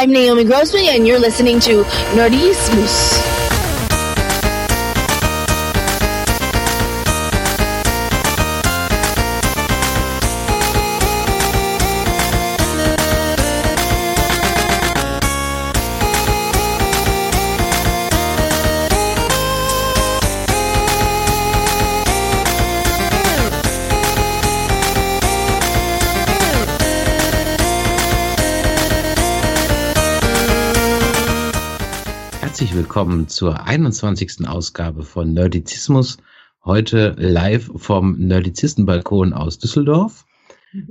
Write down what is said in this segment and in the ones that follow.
I'm Naomi Grossman, and you're listening to Nerdy willkommen zur 21. Ausgabe von Nerdizismus. Heute live vom Nerdizistenbalkon aus Düsseldorf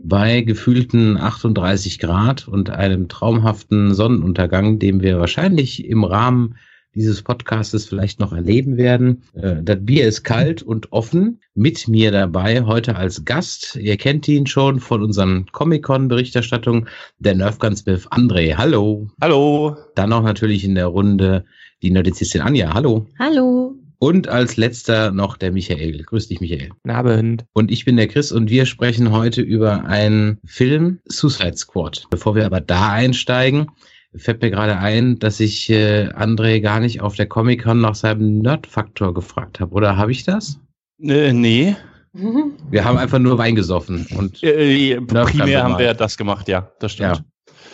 bei gefühlten 38 Grad und einem traumhaften Sonnenuntergang, den wir wahrscheinlich im Rahmen dieses Podcastes vielleicht noch erleben werden. Äh, Das Bier ist kalt und offen. Mit mir dabei heute als Gast, ihr kennt ihn schon von unseren Comic-Con-Berichterstattungen, der Nerfgunsmith André. Hallo. Hallo. Dann auch natürlich in der Runde die Nerdizistin Anja. Hallo. Hallo. Und als letzter noch der Michael. Grüß dich, Michael. Guten Abend. Und ich bin der Chris und wir sprechen heute über einen Film Suicide Squad. Bevor wir aber da einsteigen, fällt mir gerade ein, dass ich äh, André gar nicht auf der Comic-Con nach seinem Nerd-Faktor gefragt habe. Oder habe ich das? Äh, nee. Wir haben einfach nur Wein gesoffen. Und Äh, Nerf primär haben wir das gemacht, ja. Das stimmt. ja.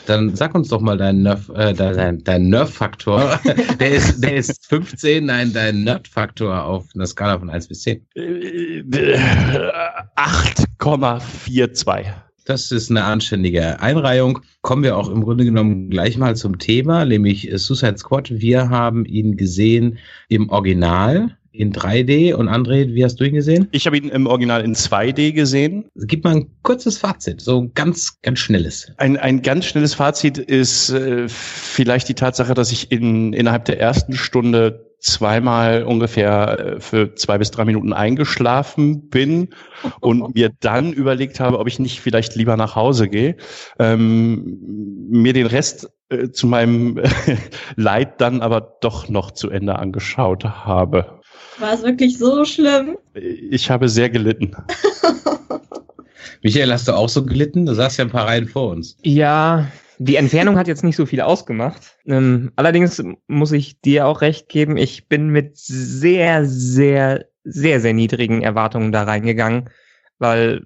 Dann sag uns doch mal deinen Nerf, äh, dein, dein Nerf-Faktor. der, ist, der ist 15, nein, dein Nerd-Faktor auf einer Skala von 1 bis 10. Äh, äh, 8,42. Das ist eine anständige Einreihung. Kommen wir auch im Grunde genommen gleich mal zum Thema, nämlich äh, Suicide Squad. Wir haben ihn gesehen im Original in 3D. Und André, wie hast du ihn gesehen? Ich habe ihn im Original in 2D gesehen. Gib mal ein kurzes Fazit, so ein ganz, ganz schnelles. Ein, ein ganz schnelles Fazit ist äh, vielleicht die Tatsache, dass ich in, innerhalb der ersten Stunde zweimal ungefähr äh, für zwei bis drei Minuten eingeschlafen bin und mir dann überlegt habe, ob ich nicht vielleicht lieber nach Hause gehe, ähm, mir den Rest äh, zu meinem Leid dann aber doch noch zu Ende angeschaut habe. War es wirklich so schlimm? Ich habe sehr gelitten. Michael, hast du auch so gelitten? Du saßt ja ein paar Reihen vor uns. Ja, die Entfernung hat jetzt nicht so viel ausgemacht. Ähm, allerdings muss ich dir auch recht geben, ich bin mit sehr, sehr, sehr, sehr niedrigen Erwartungen da reingegangen, weil,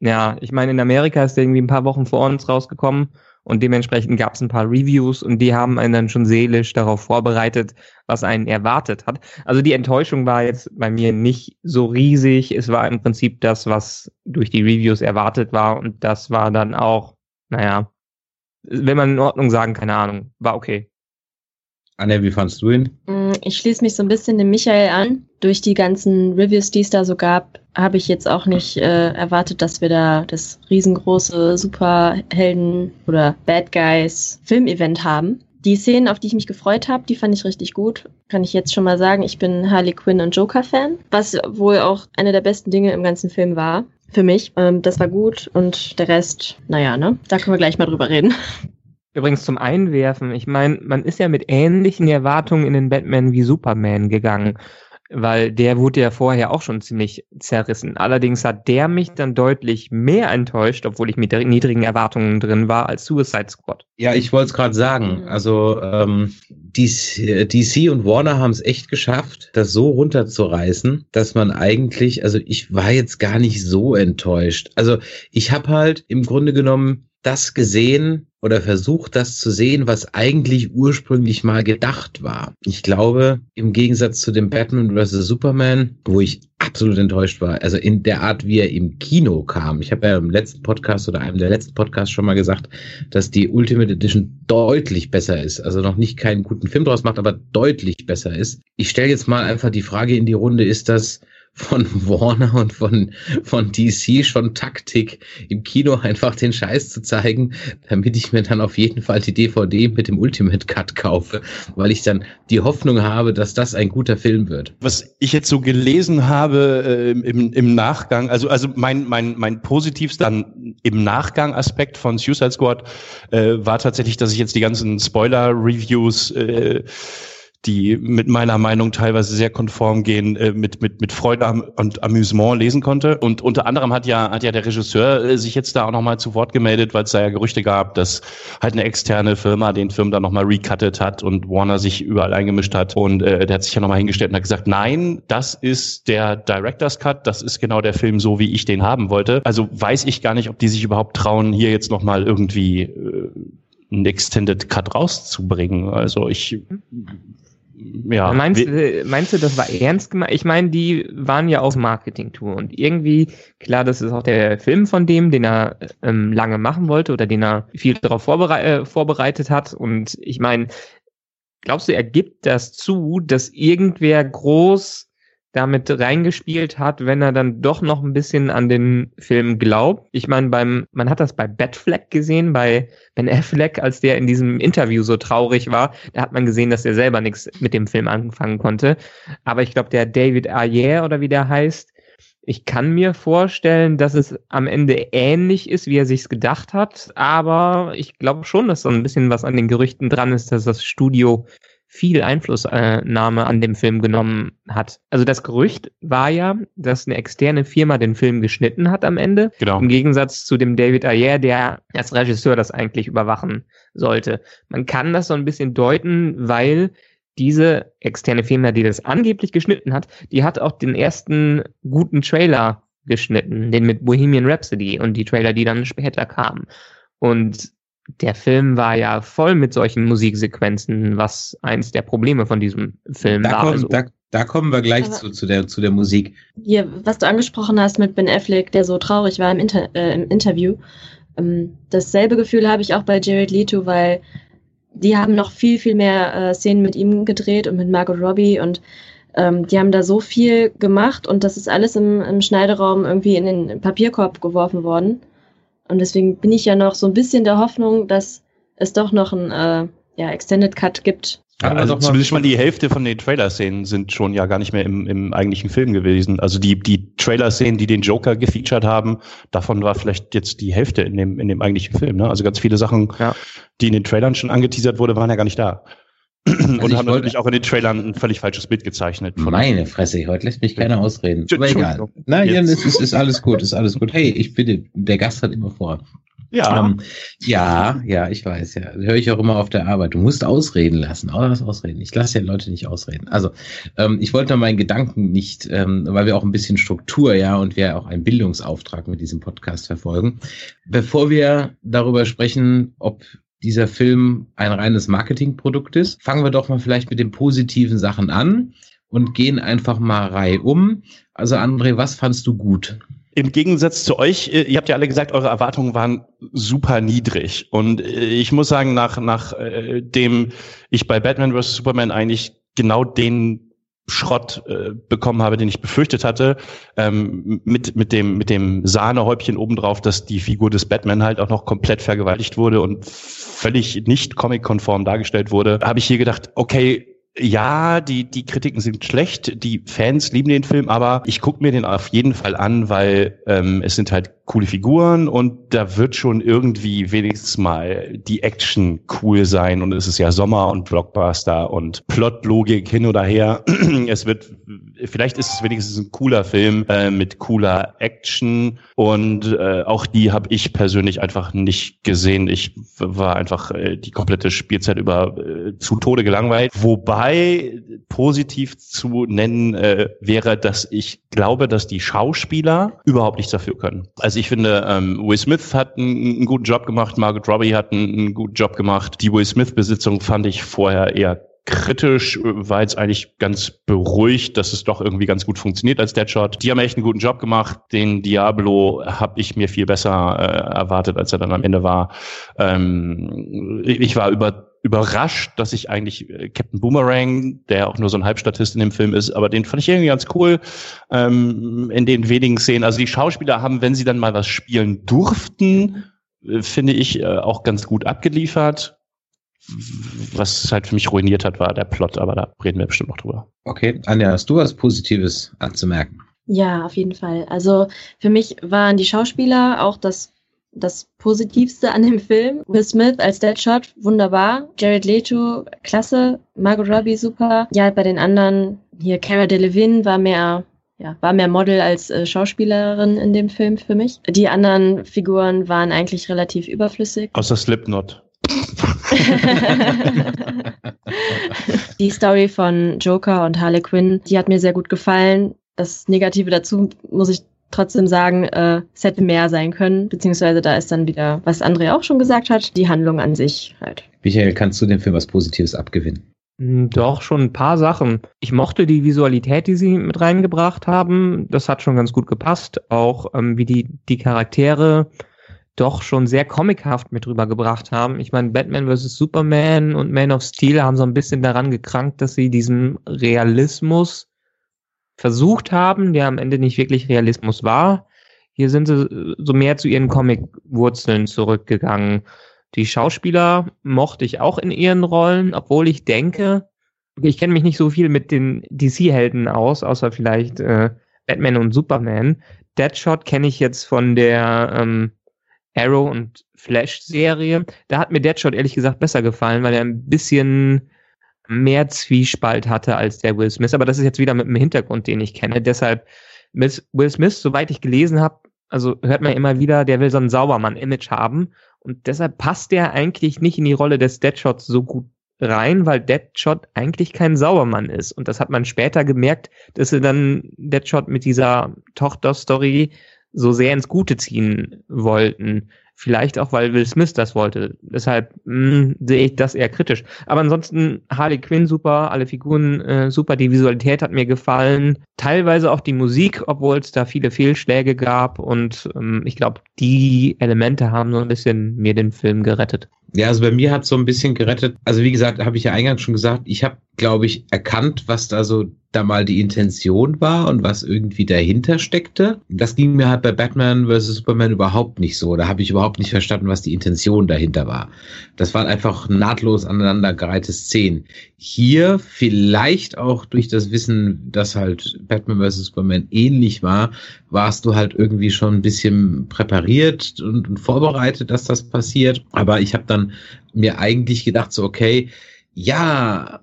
ja, ich meine, in Amerika ist der irgendwie ein paar Wochen vor uns rausgekommen und dementsprechend gab es ein paar Reviews und die haben einen dann schon seelisch darauf vorbereitet, was einen erwartet hat. Also die Enttäuschung war jetzt bei mir nicht so riesig. Es war im Prinzip das, was durch die Reviews erwartet war und das war dann auch, naja, wenn man in Ordnung sagen, keine Ahnung, war okay. Anja, wie fandst du ihn? Mm, Ich schließe mich so ein bisschen dem Michael an. Durch die ganzen Reviews, die es da so gab, habe ich jetzt auch nicht äh, erwartet, dass wir da das riesengroße Superhelden oder Bad Guys Filmevent haben. Die Szenen, auf die ich mich gefreut habe, die fand ich richtig gut. Kann ich jetzt schon mal sagen, ich bin Harley Quinn und Joker-Fan, was wohl auch eine der besten Dinge im ganzen Film war. Für mich. Ähm, das war gut und der Rest, naja, ne? Da können wir gleich mal drüber reden. Übrigens zum Einwerfen, ich meine, man ist ja mit ähnlichen Erwartungen in den Batman wie Superman gegangen, weil der wurde ja vorher auch schon ziemlich zerrissen. Allerdings hat der mich dann deutlich mehr enttäuscht, obwohl ich mit niedrigen Erwartungen drin war, als Suicide Squad. Ja, ich wollte es gerade sagen. Mhm. Also ähm, DC, DC und Warner haben es echt geschafft, das so runterzureißen, dass man eigentlich, also ich war jetzt gar nicht so enttäuscht. Also ich habe halt im Grunde genommen das gesehen oder versucht, das zu sehen, was eigentlich ursprünglich mal gedacht war. Ich glaube, im Gegensatz zu dem Batman vs. Superman, wo ich absolut enttäuscht war, also in der Art, wie er im Kino kam. Ich habe ja im letzten Podcast oder einem der letzten Podcasts schon mal gesagt, dass die Ultimate Edition deutlich besser ist. Also noch nicht keinen guten Film draus macht, aber deutlich besser ist. Ich stelle jetzt mal einfach die Frage in die Runde, ist das von Warner und von, von DC schon Taktik, im Kino einfach den Scheiß zu zeigen, damit ich mir dann auf jeden Fall die DVD mit dem Ultimate Cut kaufe, weil ich dann die Hoffnung habe, dass das ein guter Film wird. Was ich jetzt so gelesen habe äh, im, im Nachgang, also also mein mein mein positivster im Nachgang Aspekt von Suicide Squad äh, war tatsächlich, dass ich jetzt die ganzen Spoiler Reviews äh, die mit meiner Meinung teilweise sehr konform gehen, äh, mit, mit, mit Freude und Amüsement lesen konnte. Und unter anderem hat ja, hat ja der Regisseur äh, sich jetzt da auch nochmal zu Wort gemeldet, weil es da ja Gerüchte gab, dass halt eine externe Firma den Film dann nochmal recuttet hat und Warner sich überall eingemischt hat. Und äh, der hat sich ja nochmal hingestellt und hat gesagt, nein, das ist der Director's Cut, das ist genau der Film so, wie ich den haben wollte. Also weiß ich gar nicht, ob die sich überhaupt trauen, hier jetzt nochmal irgendwie äh, einen Extended Cut rauszubringen. Also ich ja. Meinst, meinst du, das war ernst gemeint? Ich meine, die waren ja auf Marketing-Tour und irgendwie, klar, das ist auch der Film von dem, den er ähm, lange machen wollte oder den er viel darauf vorberei äh, vorbereitet hat. Und ich meine, glaubst du, er gibt das zu, dass irgendwer groß damit reingespielt hat, wenn er dann doch noch ein bisschen an den Film glaubt. Ich meine, beim, man hat das bei Batfleck gesehen, bei Ben Affleck, als der in diesem Interview so traurig war, da hat man gesehen, dass er selber nichts mit dem Film anfangen konnte. Aber ich glaube, der David Ayer oder wie der heißt, ich kann mir vorstellen, dass es am Ende ähnlich ist, wie er sich's gedacht hat, aber ich glaube schon, dass so ein bisschen was an den Gerüchten dran ist, dass das Studio viel Einflussnahme an dem Film genommen hat. Also das Gerücht war ja, dass eine externe Firma den Film geschnitten hat am Ende. Genau. Im Gegensatz zu dem David Ayer, der als Regisseur das eigentlich überwachen sollte. Man kann das so ein bisschen deuten, weil diese externe Firma, die das angeblich geschnitten hat, die hat auch den ersten guten Trailer geschnitten, den mit Bohemian Rhapsody und die Trailer, die dann später kamen. Und der Film war ja voll mit solchen Musiksequenzen, was eins der Probleme von diesem Film da war. Kommen, also. da, da, kommen wir gleich zu, zu, der, zu der Musik. Hier, was du angesprochen hast mit Ben Affleck, der so traurig war im, Inter äh, im Interview. Ähm, dasselbe Gefühl habe ich auch bei Jared Leto, weil die haben noch viel, viel mehr äh, Szenen mit ihm gedreht und mit Margot Robbie und ähm, die haben da so viel gemacht und das ist alles im, im Schneideraum irgendwie in den Papierkorb geworfen worden. Und deswegen bin ich ja noch so ein bisschen der Hoffnung, dass es doch noch ein äh, ja, Extended Cut gibt. Ja, also zumindest mal die Hälfte von den Trailer-Szenen sind schon ja gar nicht mehr im, im eigentlichen Film gewesen. Also die, die Trailer-Szenen, die den Joker gefeatured haben, davon war vielleicht jetzt die Hälfte in dem, in dem eigentlichen Film. Ne? Also ganz viele Sachen, ja. die in den Trailern schon angeteasert wurde, waren ja gar nicht da. Also und haben natürlich auch in den Trailern ein völlig falsches Bild gezeichnet. Meine Fresse, heute lässt mich keiner ausreden. Aber egal. Nein, Jan, es ist, ist alles gut, ist alles gut. Hey, ich bitte, der Gast hat immer vor. Ja. Ähm, ja, ja, ich weiß, ja. Höre ich auch immer auf der Arbeit. Du musst ausreden lassen. Auch was ausreden. Ich lasse ja Leute nicht ausreden. Also, ähm, ich wollte meinen Gedanken nicht, ähm, weil wir auch ein bisschen Struktur, ja, und wir auch einen Bildungsauftrag mit diesem Podcast verfolgen. Bevor wir darüber sprechen, ob dieser Film ein reines Marketingprodukt ist. Fangen wir doch mal vielleicht mit den positiven Sachen an und gehen einfach mal Reihe um. Also André, was fandst du gut? Im Gegensatz zu euch, äh, ihr habt ja alle gesagt, eure Erwartungen waren super niedrig. Und äh, ich muss sagen, nach, nach äh, dem ich bei Batman vs. Superman eigentlich genau den Schrott äh, bekommen habe, den ich befürchtet hatte, ähm, mit, mit dem, mit dem Sahnehäubchen obendrauf, dass die Figur des Batman halt auch noch komplett vergewaltigt wurde und völlig nicht comic-konform dargestellt wurde, habe ich hier gedacht, okay, ja, die, die Kritiken sind schlecht, die Fans lieben den Film, aber ich gucke mir den auf jeden Fall an, weil ähm, es sind halt coole Figuren und da wird schon irgendwie wenigstens mal die Action cool sein und es ist ja Sommer und Blockbuster und Plotlogik hin oder her. es wird, vielleicht ist es wenigstens ein cooler Film äh, mit cooler Action und äh, auch die habe ich persönlich einfach nicht gesehen. Ich war einfach äh, die komplette Spielzeit über äh, zu Tode gelangweilt. Wobei positiv zu nennen äh, wäre, dass ich glaube, dass die Schauspieler überhaupt nichts dafür können. Also ich finde, ähm, Will Smith hat einen, einen, guten Job gemacht, Margaret Robbie hat einen, einen guten Job gemacht. Die Will Smith-Besitzung fand ich vorher eher kritisch, war jetzt eigentlich ganz beruhigt, dass es doch irgendwie ganz gut funktioniert als Deadshot. Die haben echt einen guten Job gemacht. Den Diablo habe ich mir viel besser äh, erwartet, als er dann am Ende war. Ähm, ich war über überrascht, dass ich eigentlich äh, Captain Boomerang, der auch nur so ein Halbstatist in dem Film ist, aber den fand ich irgendwie ganz cool ähm, in den wenigen Szenen. Also die Schauspieler haben, wenn sie dann mal was spielen durften, äh, finde ich, äh, auch ganz gut abgeliefert. Was halt für mich ruiniert hat, war der Plot, aber da reden wir bestimmt noch drüber. Okay, Anja, hast du was Positives anzumerken? Ja, auf jeden Fall. Also für mich waren die Schauspieler auch das das Positivste an dem Film. Will Smith als Deadshot, wunderbar. Jared Leto, klasse. Margot Robbie, super. Ja, bei den anderen, hier Cara Delevingne war mehr, ja, war mehr Model als äh, Schauspielerin in dem Film für mich. Die anderen Figuren waren eigentlich relativ überflüssig. Außer Slipknot. die Story von Joker und Harley Quinn, die hat mir sehr gut gefallen. Das Negative dazu muss ich trotzdem sagen, äh, es hätte mehr sein können, beziehungsweise da ist dann wieder, was André auch schon gesagt hat, die Handlung an sich halt. Michael, kannst du dem Film was Positives abgewinnen? Hm, doch, schon ein paar Sachen. Ich mochte die Visualität, die sie mit reingebracht haben. Das hat schon ganz gut gepasst. Auch ähm, wie die, die Charaktere doch schon sehr comichaft mit rübergebracht haben. Ich meine, Batman vs. Superman und Man of Steel haben so ein bisschen daran gekrankt, dass sie diesen Realismus versucht haben, der am Ende nicht wirklich Realismus war. Hier sind sie so mehr zu ihren Comic-Wurzeln zurückgegangen. Die Schauspieler mochte ich auch in ihren Rollen, obwohl ich denke, ich kenne mich nicht so viel mit den DC-Helden aus, außer vielleicht äh, Batman und Superman. Deadshot kenne ich jetzt von der ähm, Arrow und Flash-Serie. Da hat mir Deadshot ehrlich gesagt besser gefallen, weil er ein bisschen mehr Zwiespalt hatte als der Will Smith. Aber das ist jetzt wieder mit dem Hintergrund, den ich kenne. Deshalb Will Smith, soweit ich gelesen habe, also hört man immer wieder, der will so ein Saubermann-Image haben. Und deshalb passt der eigentlich nicht in die Rolle des Deadshots so gut rein, weil Deadshot eigentlich kein Saubermann ist. Und das hat man später gemerkt, dass sie dann Deadshot mit dieser Tochter-Story so sehr ins Gute ziehen wollten. Vielleicht auch, weil Will Smith das wollte. Deshalb mh, hm, sehe ich das eher kritisch. Aber ansonsten Harley Quinn super, alle Figuren äh, super, die Visualität hat mir gefallen. Teilweise auch die Musik, obwohl es da viele Fehlschläge gab. Und ähm, ich glaube, die Elemente haben so ein bisschen mir den Film gerettet. Ja, also bei mir hat so ein bisschen gerettet. Also wie gesagt, habe ich ja eingangs schon gesagt, ich habe, glaube ich, erkannt, was da so da mal die Intention war und was irgendwie dahinter steckte. Das ging mir halt bei Batman vs. Superman überhaupt nicht so. Da habe ich überhaupt nicht verstanden, was die Intention dahinter war. Das waren einfach nahtlos aneinandergereihte Szenen. Hier vielleicht auch durch das Wissen, dass halt Batman vs. Superman ähnlich war, warst du halt irgendwie schon ein bisschen präpariert und, und vorbereitet, dass das passiert. Aber ich habe dann mir eigentlich gedacht, so okay, ja,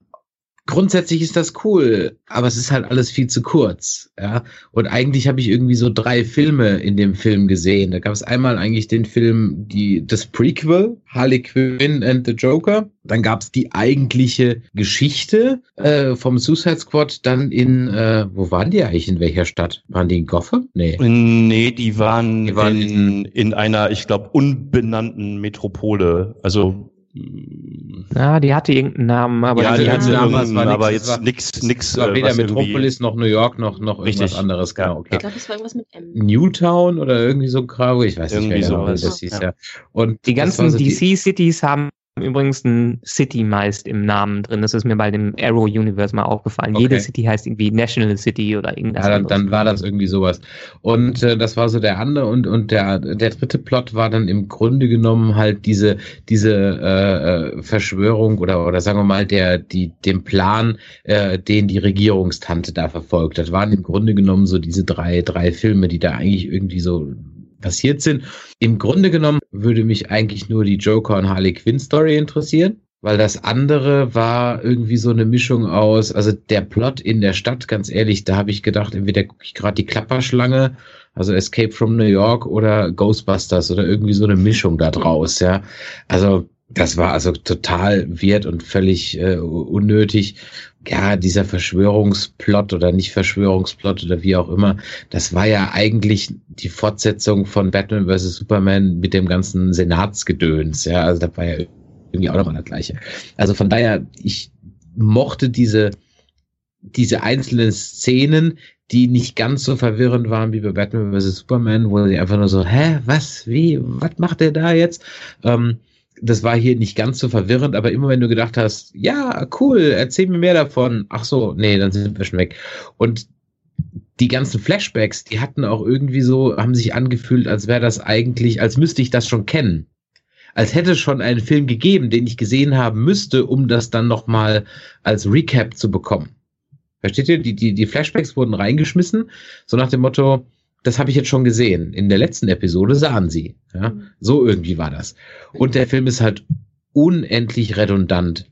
grundsätzlich ist das cool, aber es ist halt alles viel zu kurz. Ja, und eigentlich habe ich irgendwie so drei Filme in dem Film gesehen. Da gab es einmal eigentlich den Film, die das Prequel Harley Quinn and the Joker. Dann gab es die eigentliche Geschichte äh, vom Suicide Squad. Dann in äh, wo waren die eigentlich? In welcher Stadt? Waren die in Gotham? Nee. Nee, die waren, die waren in, in einer, ich glaube, unbenannten Metropole. Also ja, die hatte irgendeinen Namen, aber ja, die, die hatte Namen, war aber nix, jetzt nichts, nix. War weder Metropolis noch New York noch noch irgendwas Richtig. anderes. Genau, okay. Ich glaube, es war irgendwas mit M. Newtown oder irgendwie so Grau, ich weiß Irgendwie nicht mehr genau, wie das hieß, Ja. ja. Und Die ganzen so die- DC-Cities haben übrigens ein City meist im Namen drin. Das ist mir bei dem Arrow Universe mal aufgefallen. Okay. Jede City heißt irgendwie National City oder irgendwas. Ja, dann, dann war das irgendwie sowas. Und äh, das war so der andere und und der der dritte Plot war dann im Grunde genommen halt diese diese äh, äh, Verschwörung oder oder sagen wir mal der die den Plan, äh, den die Regierungstante da verfolgt. Das waren im Grunde genommen so diese drei drei Filme, die da eigentlich irgendwie so passiert sind. Im Grunde genommen würde mich eigentlich nur die Joker und Harley Quinn Story interessieren. Weil das andere war irgendwie so eine Mischung aus, also der Plot in der Stadt, ganz ehrlich, da habe ich gedacht, entweder gucke ich gerade die Klapperschlange, also Escape from New York oder Ghostbusters oder irgendwie so eine Mischung da draus, ja. Also das war also total wert und völlig äh, unnötig. Ja, dieser Verschwörungsplot oder nicht Verschwörungsplot oder wie auch immer, das war ja eigentlich die Fortsetzung von Batman vs. Superman mit dem ganzen Senatsgedöns, ja. Also da war ja irgendwie auch nochmal das gleiche. Also von daher, ich mochte diese, diese einzelnen Szenen, die nicht ganz so verwirrend waren wie bei Batman vs. Superman, wo sie einfach nur so, hä, was, wie, was macht der da jetzt? Ähm, das war hier nicht ganz so verwirrend, aber immer wenn du gedacht hast, ja, cool, erzähl mir mehr davon. Ach so, nee, dann sind wir schon weg. Und die ganzen Flashbacks, die hatten auch irgendwie so, haben sich angefühlt, als wäre das eigentlich, als müsste ich das schon kennen als hätte es schon einen Film gegeben, den ich gesehen haben müsste, um das dann nochmal als Recap zu bekommen. Versteht ihr? Die, die, die Flashbacks wurden reingeschmissen, so nach dem Motto, das habe ich jetzt schon gesehen. In der letzten Episode sahen sie. Ja? Mhm. So irgendwie war das. Und der Film ist halt unendlich redundant.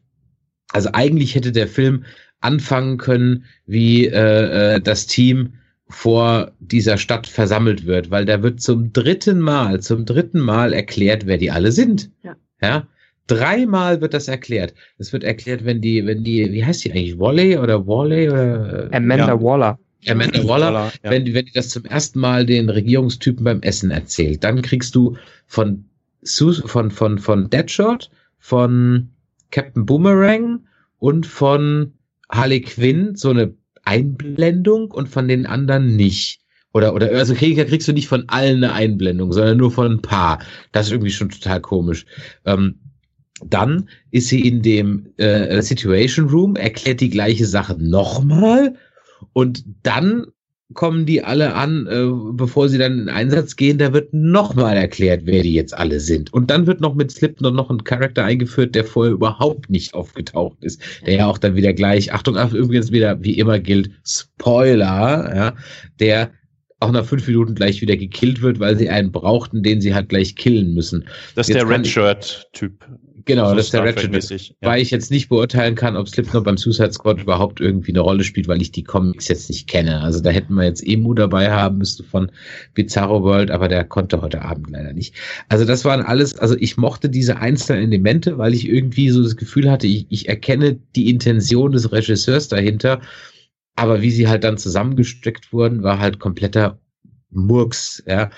Also eigentlich hätte der Film anfangen können, wie äh, äh, das Team vor dieser Stadt versammelt wird, weil da wird zum dritten Mal, zum dritten Mal erklärt, wer die alle sind. Ja. Ja. Dreimal wird das erklärt. Es wird erklärt, wenn die, wenn die, wie heißt die eigentlich? Wally oder Wally oder äh, Amanda Ja. Waller. Amanda Waller, ja. wenn, wenn die das zum ersten Mal den Regierungstypen beim Essen erzählt, dann kriegst du von, Sus von, von, von Deadshot, von Captain Boomerang und von Harley Quinn so eine Einblendung und von den anderen nicht. Oder, oder, also krieg, kriegst du nicht von allen eine Einblendung, sondern nur von ein paar. Das ist irgendwie schon total komisch. Ähm, dann ist sie in dem äh, Situation Room, erklärt die gleiche Sache nochmal und dann kommen die alle an, äh, bevor sie dann in den Einsatz gehen, da wird nochmal erklärt, wer die jetzt alle sind. Und dann wird noch mit Slipknot noch ein Charakter eingeführt, der vorher überhaupt nicht aufgetaucht ist. Der ja auch dann wieder gleich, Achtung, ach, übrigens wieder, wie immer gilt, Spoiler, ja, der auch nach fünf Minuten gleich wieder gekillt wird, weil sie einen brauchten, den sie halt gleich killen müssen. Das ist Jetzt der kann Red ich- Shirt-Typ. Genau, So das ist der Ratchet. Ja. Weil ich jetzt nicht beurteilen kann, ob Slipknot beim Suicide Squad überhaupt irgendwie eine Rolle spielt, weil ich die Comics jetzt nicht kenne. Also da hätten wir jetzt Emu dabei haben müsste von Bizarro World, aber der konnte heute Abend leider nicht. Also das waren alles, also ich mochte diese einzelnen Elemente, weil ich irgendwie so das Gefühl hatte, ich, ich erkenne die Intention des Regisseurs dahinter, aber wie sie halt dann zusammengesteckt wurden, war halt kompletter Murks, ja.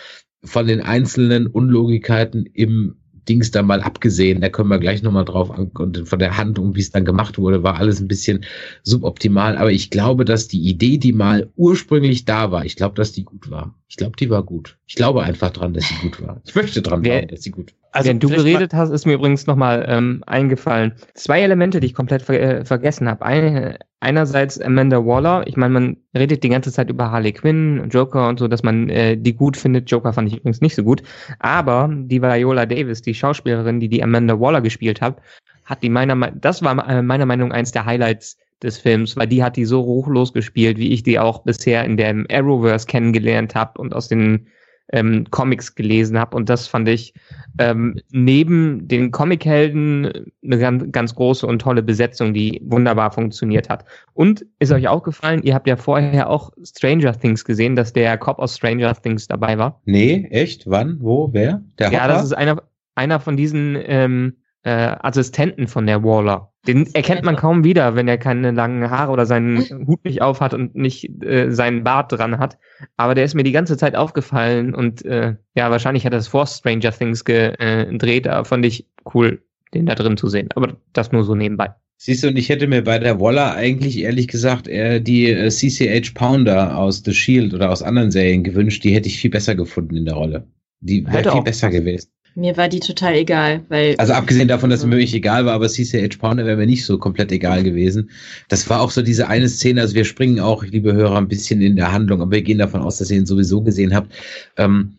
Von den einzelnen Unlogikkeiten im Dings da mal abgesehen, da können wir gleich nochmal drauf an und von der Handlung, wie es dann gemacht wurde, war alles ein bisschen suboptimal. Aber ich glaube, dass die Idee, die mal ursprünglich da war, ich glaube, dass die gut war. Ich glaube, die war gut. Ich glaube einfach dran, dass sie gut war. Ich möchte dran Wer- glauben, dass sie gut war. Also Während du geredet hast, ist mir übrigens nochmal ähm, eingefallen. Zwei Elemente, die ich komplett ver äh, vergessen habe. Eine, einerseits Amanda Waller. Ich meine, man redet die ganze Zeit über Harley Quinn, Joker und so, dass man äh, die gut findet. Joker fand ich übrigens nicht so gut. Aber die Viola Davis, die Schauspielerin, die die Amanda Waller gespielt hat, hat die meiner Me- das war äh, meiner Meinung nach eins der Highlights des Films, weil die hat die so ruchlos gespielt, wie ich die auch bisher in dem Arrowverse kennengelernt habe und aus den ähm, Comics gelesen habe. Und das fand ich ähm, neben den Comichelden eine ganz, ganz große und tolle Besetzung, die wunderbar funktioniert hat. Und ist euch aufgefallen, ihr habt ja vorher auch Stranger Things gesehen, dass der Cop aus Stranger Things dabei war. Nee, echt? Wann? Wo? Wer? Der Ja, Hopper? das ist einer, einer von diesen ähm, äh, Assistenten von der Waller. Den erkennt man kaum wieder, wenn er keine langen Haare oder seinen Hut nicht auf hat und nicht äh, seinen Bart dran hat. Aber der ist mir die ganze Zeit aufgefallen und äh, ja, wahrscheinlich hat er es vor Stranger Things äh, gedreht, aber fand ich cool, den da drin zu sehen. Aber das nur so nebenbei. Siehst du, und ich hätte mir bei der Waller eigentlich ehrlich gesagt eher die äh, CCH Pounder aus The Shield oder aus anderen Serien gewünscht. Die hätte ich viel besser gefunden in der Rolle. Die wäre Hätte viel besser gewesen. Mir war die total egal, weil. Also abgesehen davon, dass mir wirklich egal war, aber CCH Pounder wäre mir nicht so komplett egal gewesen. Das war auch so diese eine Szene, also wir springen auch, liebe Hörer, ein bisschen in der Handlung, aber wir gehen davon aus, dass ihr ihn sowieso gesehen habt. Ähm,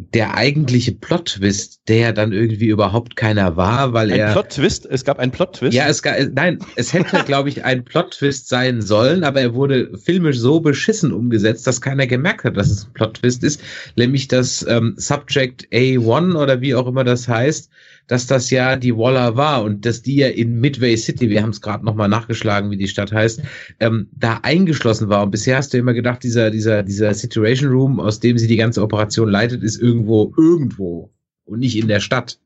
der eigentliche Plot-Twist, der ja dann irgendwie überhaupt keiner war, weil Ein er... Plot-Twist? Es gab einen Plot-Twist? Ja, es, ga- äh, nein, es hätte, glaube ich, ein Plot-Twist sein sollen, aber er wurde filmisch so beschissen umgesetzt, dass keiner gemerkt hat, dass es ein Plot-Twist ist. Nämlich das ähm, Subject A1 oder wie auch immer das heißt, dass das ja die Waller war und dass die ja in Midway City, wir haben es gerade nochmal nachgeschlagen, wie die Stadt heißt, ähm, da eingeschlossen war. Und bisher hast du immer gedacht, dieser, dieser, dieser Situation Room, aus dem sie die ganze Operation leitet, ist irgendwo, irgendwo und nicht in der Stadt.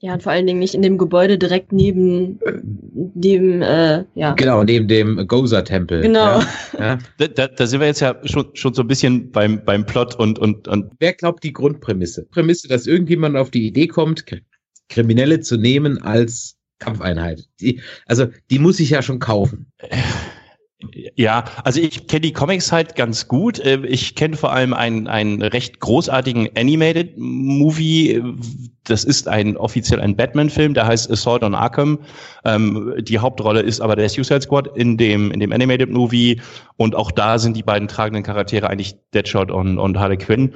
Ja, und vor allen Dingen nicht in dem Gebäude direkt neben dem, äh, ja. Genau, neben dem Gozer-Tempel. Genau. Ja. Ja. Da, da, da sind wir jetzt ja schon, schon so ein bisschen beim, beim Plot und, und, und Wer glaubt die Grundprämisse? Prämisse, dass irgendjemand auf die Idee kommt, Kriminelle zu nehmen als Kampfeinheit. Die, also, die muss ich ja schon kaufen. Ja, also ich kenne die Comics halt ganz gut. Äh, Ich kenne vor allem einen, einen recht großartigen Animated Movie. Das ist ein offiziell ein Batman-Film, der heißt Assault on Arkham. Ähm, die Hauptrolle ist aber der Suicide Squad in dem, in dem Animated Movie. Und auch da sind die beiden tragenden Charaktere eigentlich Deadshot und, und Harley Quinn.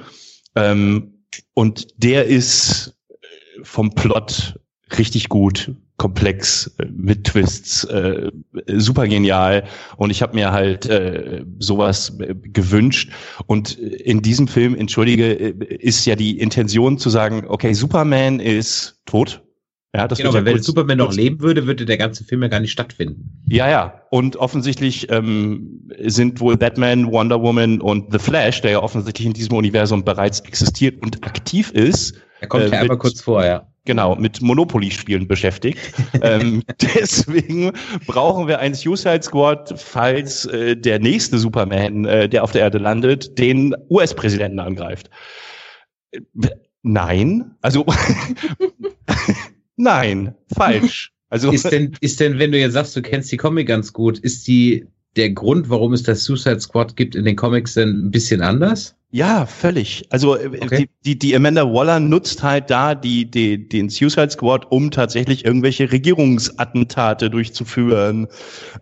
Ähm, und der ist vom Plot richtig gut komplex äh, mit Twists, äh, super genial. Und ich habe mir halt äh, sowas äh, gewünscht. Und in diesem Film, entschuldige, äh, ist ja die Intention zu sagen, okay, Superman ist tot. Ja, das genau, ja wenn Superman noch leben würde, würde der ganze Film ja gar nicht stattfinden. Ja, ja. Und offensichtlich ähm, sind wohl Batman, Wonder Woman und The Flash, der ja offensichtlich in diesem Universum bereits existiert und aktiv ist. Er kommt äh, ja einmal kurz vorher. Genau, mit Monopoly-Spielen beschäftigt. ähm, deswegen brauchen wir einen Suicide Squad, falls äh, der nächste Superman, äh, der auf der Erde landet, den US-Präsidenten angreift. Äh, nein, also nein, falsch. Also ist denn, ist denn, wenn du jetzt sagst, du kennst die Comic ganz gut, ist die der Grund, warum es das Suicide Squad gibt in den Comics denn ein bisschen anders? Ja, völlig. Also äh, okay. die, die, die Amanda Waller nutzt halt da die, die, den Suicide Squad, um tatsächlich irgendwelche Regierungsattentate durchzuführen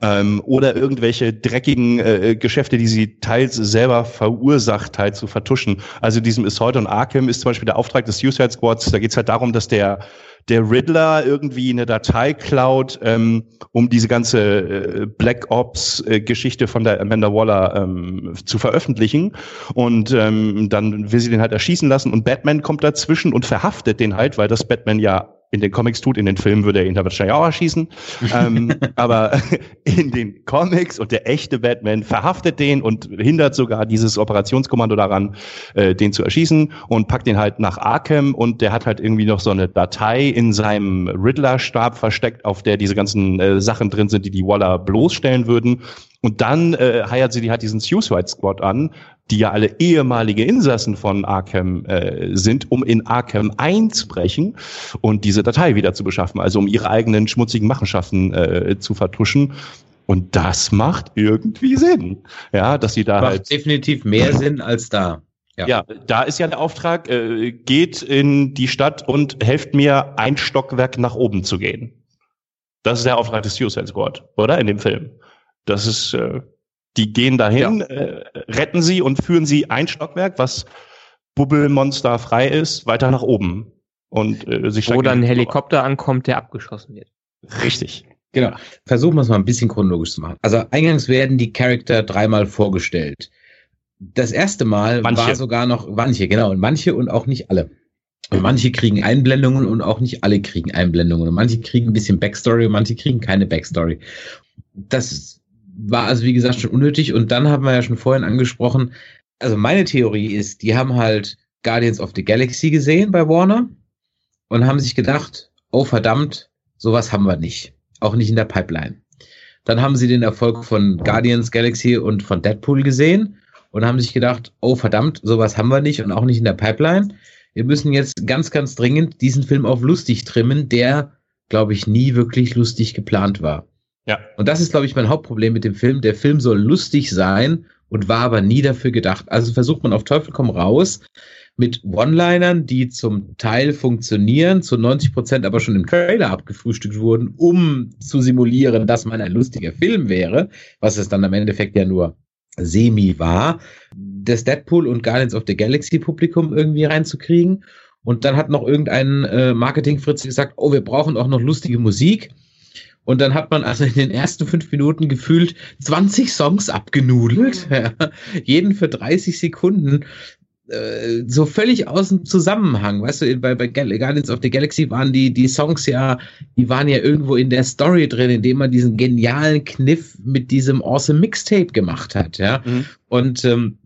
ähm, oder irgendwelche dreckigen äh, Geschäfte, die sie teils selber verursacht, halt zu vertuschen. Also diesem Assault on Arkham ist zum Beispiel der Auftrag des Suicide Squads. Da geht's halt darum, dass der der Riddler irgendwie eine Datei klaut, ähm, um diese ganze äh, Black Ops-Geschichte äh, von der Amanda Waller ähm, zu veröffentlichen. Und ähm, dann will sie den halt erschießen lassen und Batman kommt dazwischen und verhaftet den halt, weil das Batman ja in den Comics tut. In den Filmen würde er ihn da wahrscheinlich auch erschießen. ähm, aber in den Comics und der echte Batman verhaftet den und hindert sogar dieses Operationskommando daran, äh, den zu erschießen und packt den halt nach Arkham und der hat halt irgendwie noch so eine Datei in seinem Riddler-Stab versteckt, auf der diese ganzen äh, Sachen drin sind, die die Waller bloßstellen würden. Und dann äh, heiert sie die halt diesen Suicide Squad an, die ja alle ehemalige Insassen von Arkham äh, sind, um in Arkham einzubrechen und diese Datei wieder zu beschaffen, also um ihre eigenen schmutzigen Machenschaften äh, zu vertuschen. Und das macht irgendwie Sinn. Ja, dass sie da macht halt definitiv mehr Sinn als da. Ja. ja, da ist ja der Auftrag, äh, geht in die Stadt und helft mir, ein Stockwerk nach oben zu gehen. Das ist der Auftrag des Suicide Squad, oder? In dem Film. Das ist, äh, die gehen dahin, ja. äh, retten sie und führen sie ein Stockwerk, was Bubbelmonster frei ist, weiter nach oben. Und äh, sich Wo dann ein Helikopter ankommt, der abgeschossen wird. Richtig. Genau. Versuchen wir es mal ein bisschen chronologisch zu machen. Also eingangs werden die Charakter dreimal vorgestellt. Das erste Mal manche. war sogar noch manche, genau, und manche und auch nicht alle. Und manche kriegen Einblendungen und auch nicht alle kriegen Einblendungen. Und manche kriegen ein bisschen Backstory und manche kriegen keine Backstory. Das war also wie gesagt schon unnötig. Und dann haben wir ja schon vorhin angesprochen, also meine Theorie ist, die haben halt Guardians of the Galaxy gesehen bei Warner und haben sich gedacht, oh verdammt, sowas haben wir nicht. Auch nicht in der Pipeline. Dann haben sie den Erfolg von Guardians Galaxy und von Deadpool gesehen und haben sich gedacht, oh verdammt, sowas haben wir nicht und auch nicht in der Pipeline. Wir müssen jetzt ganz, ganz dringend diesen Film auf lustig trimmen, der, glaube ich, nie wirklich lustig geplant war. Ja. Und das ist, glaube ich, mein Hauptproblem mit dem Film. Der Film soll lustig sein und war aber nie dafür gedacht. Also versucht man auf Teufel komm raus mit One-Linern, die zum Teil funktionieren, zu 90 Prozent aber schon im Trailer abgefrühstückt wurden, um zu simulieren, dass man ein lustiger Film wäre, was es dann am Endeffekt ja nur semi war, das Deadpool und Guardians of the Galaxy Publikum irgendwie reinzukriegen. Und dann hat noch irgendein äh, Marketing-Fritz gesagt, oh, wir brauchen auch noch lustige Musik. Und dann hat man also in den ersten fünf Minuten gefühlt 20 Songs abgenudelt. Ja. Jeden für 30 Sekunden. Äh, so völlig aus dem Zusammenhang. Weißt du, bei, bei Guardians of the Galaxy waren die, die Songs ja, die waren ja irgendwo in der Story drin, indem man diesen genialen Kniff mit diesem Awesome Mixtape gemacht hat. Ja. Mhm. Und ähm,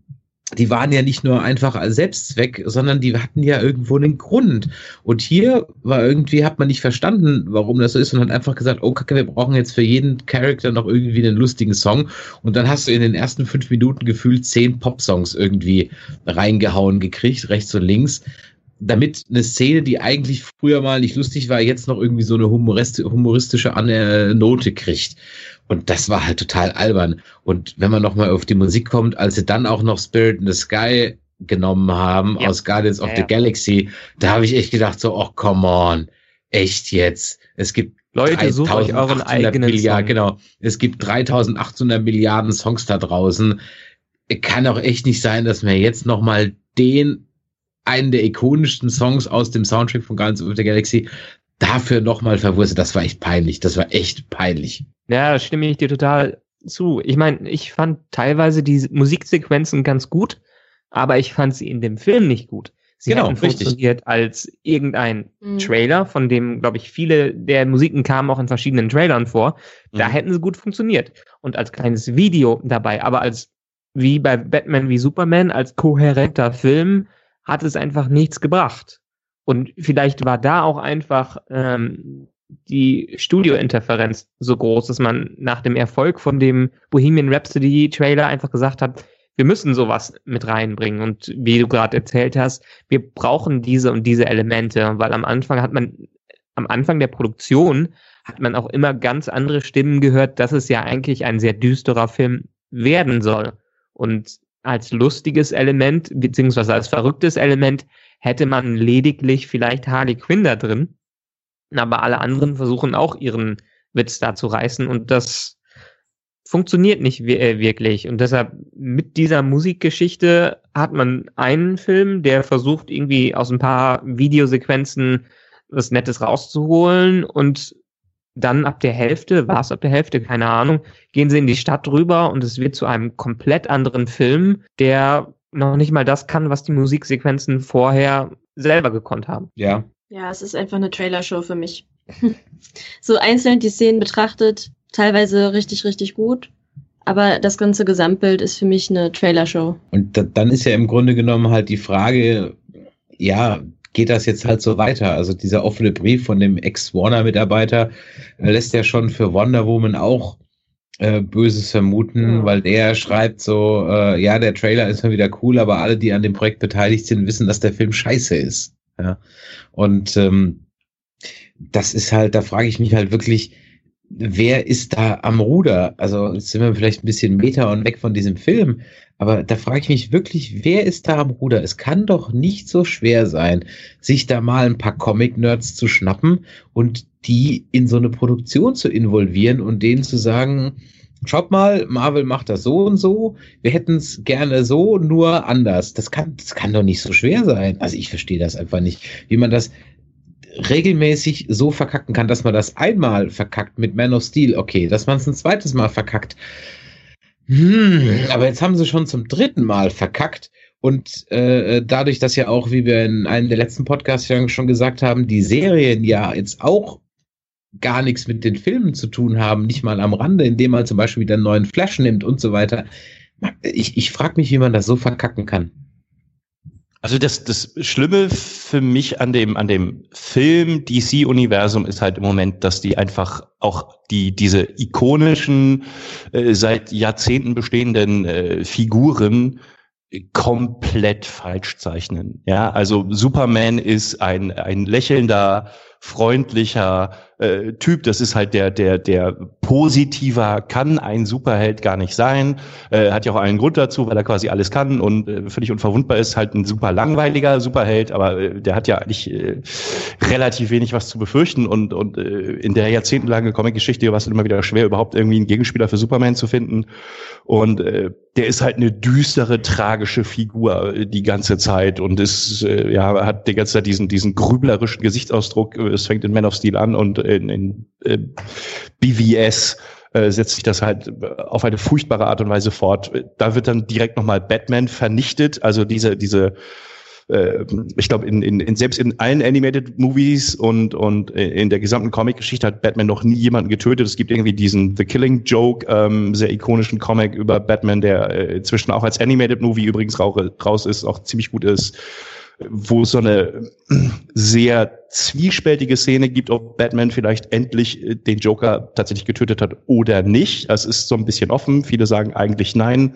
die waren ja nicht nur einfach als Selbstzweck, sondern die hatten ja irgendwo einen Grund. Und hier war irgendwie, hat man nicht verstanden, warum das so ist und hat einfach gesagt, oh Kacke, wir brauchen jetzt für jeden Charakter noch irgendwie einen lustigen Song. Und dann hast du in den ersten fünf Minuten gefühlt zehn Pop-Songs irgendwie reingehauen gekriegt, rechts und links damit eine Szene, die eigentlich früher mal nicht lustig war, jetzt noch irgendwie so eine humoristische Note kriegt. Und das war halt total albern. Und wenn man nochmal auf die Musik kommt, als sie dann auch noch Spirit in the Sky genommen haben ja. aus Guardians of ja, the Galaxy, da habe ich echt gedacht so, oh come on, echt jetzt. Es gibt Leute, sucht euch euren eigenen Milliarden. Genau, es gibt 3800 Milliarden Songs da draußen. Kann auch echt nicht sein, dass wir jetzt nochmal den einen der ikonischsten Songs aus dem Soundtrack von Guardians of the Galaxy dafür nochmal verwurstet. Das war echt peinlich. Das war echt peinlich. Ja, da stimme ich dir total zu. Ich meine, ich fand teilweise die Musiksequenzen ganz gut, aber ich fand sie in dem Film nicht gut. Sie Genau, hätten richtig. funktioniert als irgendein Mhm. Trailer, von dem, glaube ich, viele der Musiken kamen auch in verschiedenen Trailern vor. Da Mhm. hätten sie gut funktioniert. Und als kleines Video dabei, aber als wie bei Batman wie Superman, als kohärenter Film hat es einfach nichts gebracht. Und vielleicht war da auch einfach ähm, die Studiointerferenz so groß, dass man nach dem Erfolg von dem Bohemian Rhapsody Trailer einfach gesagt hat, wir müssen sowas mit reinbringen. Und wie du gerade erzählt hast, wir brauchen diese und diese Elemente, weil am Anfang hat man, am Anfang der Produktion hat man auch immer ganz andere Stimmen gehört, dass es ja eigentlich ein sehr düsterer Film werden soll. Und als lustiges Element, beziehungsweise als verrücktes Element, hätte man lediglich vielleicht Harley Quinn da drin. Aber alle anderen versuchen auch ihren Witz da zu reißen und das funktioniert nicht äh, wirklich. Und deshalb mit dieser Musikgeschichte hat man einen Film, der versucht irgendwie aus ein paar Videosequenzen was Nettes rauszuholen und dann ab der Hälfte, war es ab der Hälfte, keine Ahnung, gehen sie in die Stadt rüber und es wird zu einem komplett anderen Film, der noch nicht mal das kann, was die Musiksequenzen vorher selber gekonnt haben. Ja. Ja, es ist einfach eine Trailershow für mich. so einzeln die Szenen betrachtet, teilweise richtig, richtig gut. Aber das ganze Gesamtbild ist für mich eine Trailershow. Und da, dann ist ja im Grunde genommen halt die Frage, ja, geht das jetzt halt so weiter? Also dieser offene Brief von dem Ex-Warner-Mitarbeiter äh, lässt ja schon für Wonder Woman auch äh, Böses vermuten, Ja. weil der schreibt so, äh, ja, der Trailer ist mal wieder cool, aber alle, die an dem Projekt beteiligt sind, wissen, dass der Film scheiße ist. Ja. Und ähm, das ist halt, da frage ich mich halt wirklich, wer ist da am Ruder? Also jetzt sind wir vielleicht ein bisschen Meta und weg von diesem Film, aber da frage ich mich wirklich, wer ist da am Ruder? Es kann doch nicht so schwer sein, sich da mal ein paar Comic-Nerds zu schnappen und die in so eine Produktion zu involvieren und denen zu sagen, schaut mal, Marvel macht das so und so, wir hätten es gerne so, nur anders. Das kann, das kann doch nicht so schwer sein. Also ich verstehe das einfach nicht, wie man das regelmäßig so verkacken kann, dass man das einmal verkackt mit Man of Steel, okay, dass man es ein zweites Mal verkackt. Hm, aber jetzt haben sie schon zum dritten Mal verkackt. Und äh, dadurch, dass ja auch, wie wir in einem der letzten Podcasts schon gesagt haben, die Serien ja jetzt auch gar nichts mit den Filmen zu tun haben, nicht mal am Rande, indem man zum Beispiel wieder einen neuen Flash nimmt und so weiter. Ich, ich frage mich, wie man das so verkacken kann. Also das, das Schlimme für mich an dem, an dem Film DC-Universum ist halt im Moment, dass die einfach auch die, diese ikonischen, äh, seit Jahrzehnten bestehenden äh, Figuren komplett falsch zeichnen. Ja, also Superman ist ein, ein lächelnder, freundlicher äh, Typ. Das ist halt der, der, der positiver kann ein Superheld gar nicht sein. Äh, hat ja auch einen Grund dazu, weil er quasi alles kann und äh, völlig unverwundbar ist. Halt ein super langweiliger Superheld, aber äh, der hat ja eigentlich äh, relativ wenig was zu befürchten und, und äh, in der jahrzehntelangen Comic-Geschichte war es immer wieder schwer, überhaupt irgendwie einen Gegenspieler für Superman zu finden. Und äh, der ist halt eine düstere, tragische Figur äh, die ganze Zeit und ist, äh, ja, hat die ganze Zeit diesen, diesen grüblerischen Gesichtsausdruck. Äh, Es fängt in Man of Steel an und in, in äh, BVS äh, setzt sich das halt äh, auf eine furchtbare Art und Weise fort. Da wird dann direkt nochmal Batman vernichtet, also diese, diese äh, ich glaube, in, in, in, selbst in allen Animated Movies und, und in der gesamten Comic-Geschichte hat Batman noch nie jemanden getötet. Es gibt irgendwie diesen The Killing Joke, ähm, sehr ikonischen Comic über Batman, der äh, inzwischen auch als Animated Movie übrigens rau raus ist, auch ziemlich gut ist, wo es so eine sehr zwiespältige Szene gibt, ob Batman vielleicht endlich äh, den Joker tatsächlich getötet hat oder nicht. Es ist so ein bisschen offen. Viele sagen eigentlich nein.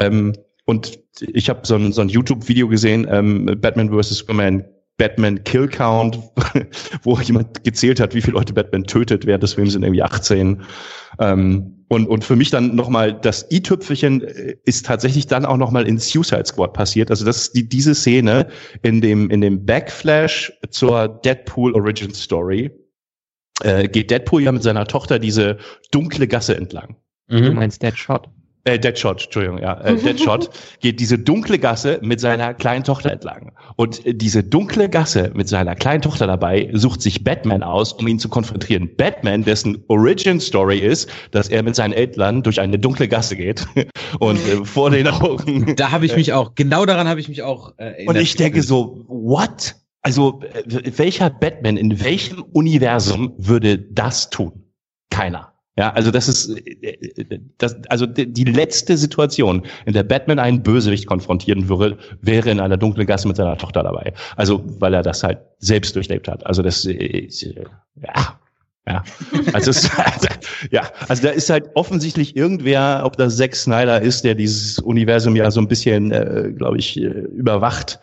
Ähm, und ich habe so ein, so ein YouTube-Video gesehen, ähm, Batman vs. Superman, Batman Kill Count, wo jemand gezählt hat, wie viele Leute Batman tötet. Während des Films sind irgendwie 18. Ähm, und, und für mich dann nochmal das i-Tüpfelchen ist tatsächlich dann auch nochmal in Suicide Squad passiert. Also das ist die, diese Szene in dem, in dem Backflash zur Deadpool Origin Story. Äh, geht Deadpool ja mit seiner Tochter diese dunkle Gasse entlang. Du meinst Deadshot? Äh, Deadshot, Entschuldigung, ja, äh, Deadshot, geht diese dunkle Gasse mit seiner kleinen Tochter entlang. Und äh, diese dunkle Gasse mit seiner kleinen Tochter dabei sucht sich Batman aus, um ihn zu konfrontieren. Batman, dessen Origin Story ist, dass er mit seinen Eltern durch eine dunkle Gasse geht und äh, vor den Augen. Da habe ich mich auch, genau daran habe ich mich auch äh, erinnert. Und ich denke so, what? Also, äh, welcher Batman in welchem Universum würde das tun? Keiner. Ja, also das ist äh, das, also die letzte Situation, in der Batman einen Bösewicht konfrontieren würde, wäre in einer dunklen Gasse mit seiner Tochter dabei. Also weil er das halt selbst durchlebt hat. Also das äh, ja. Ja, also, es, ja, also da ist halt offensichtlich irgendwer, ob das Zack Snyder ist, der dieses Universum ja so ein bisschen, äh, glaube ich, überwacht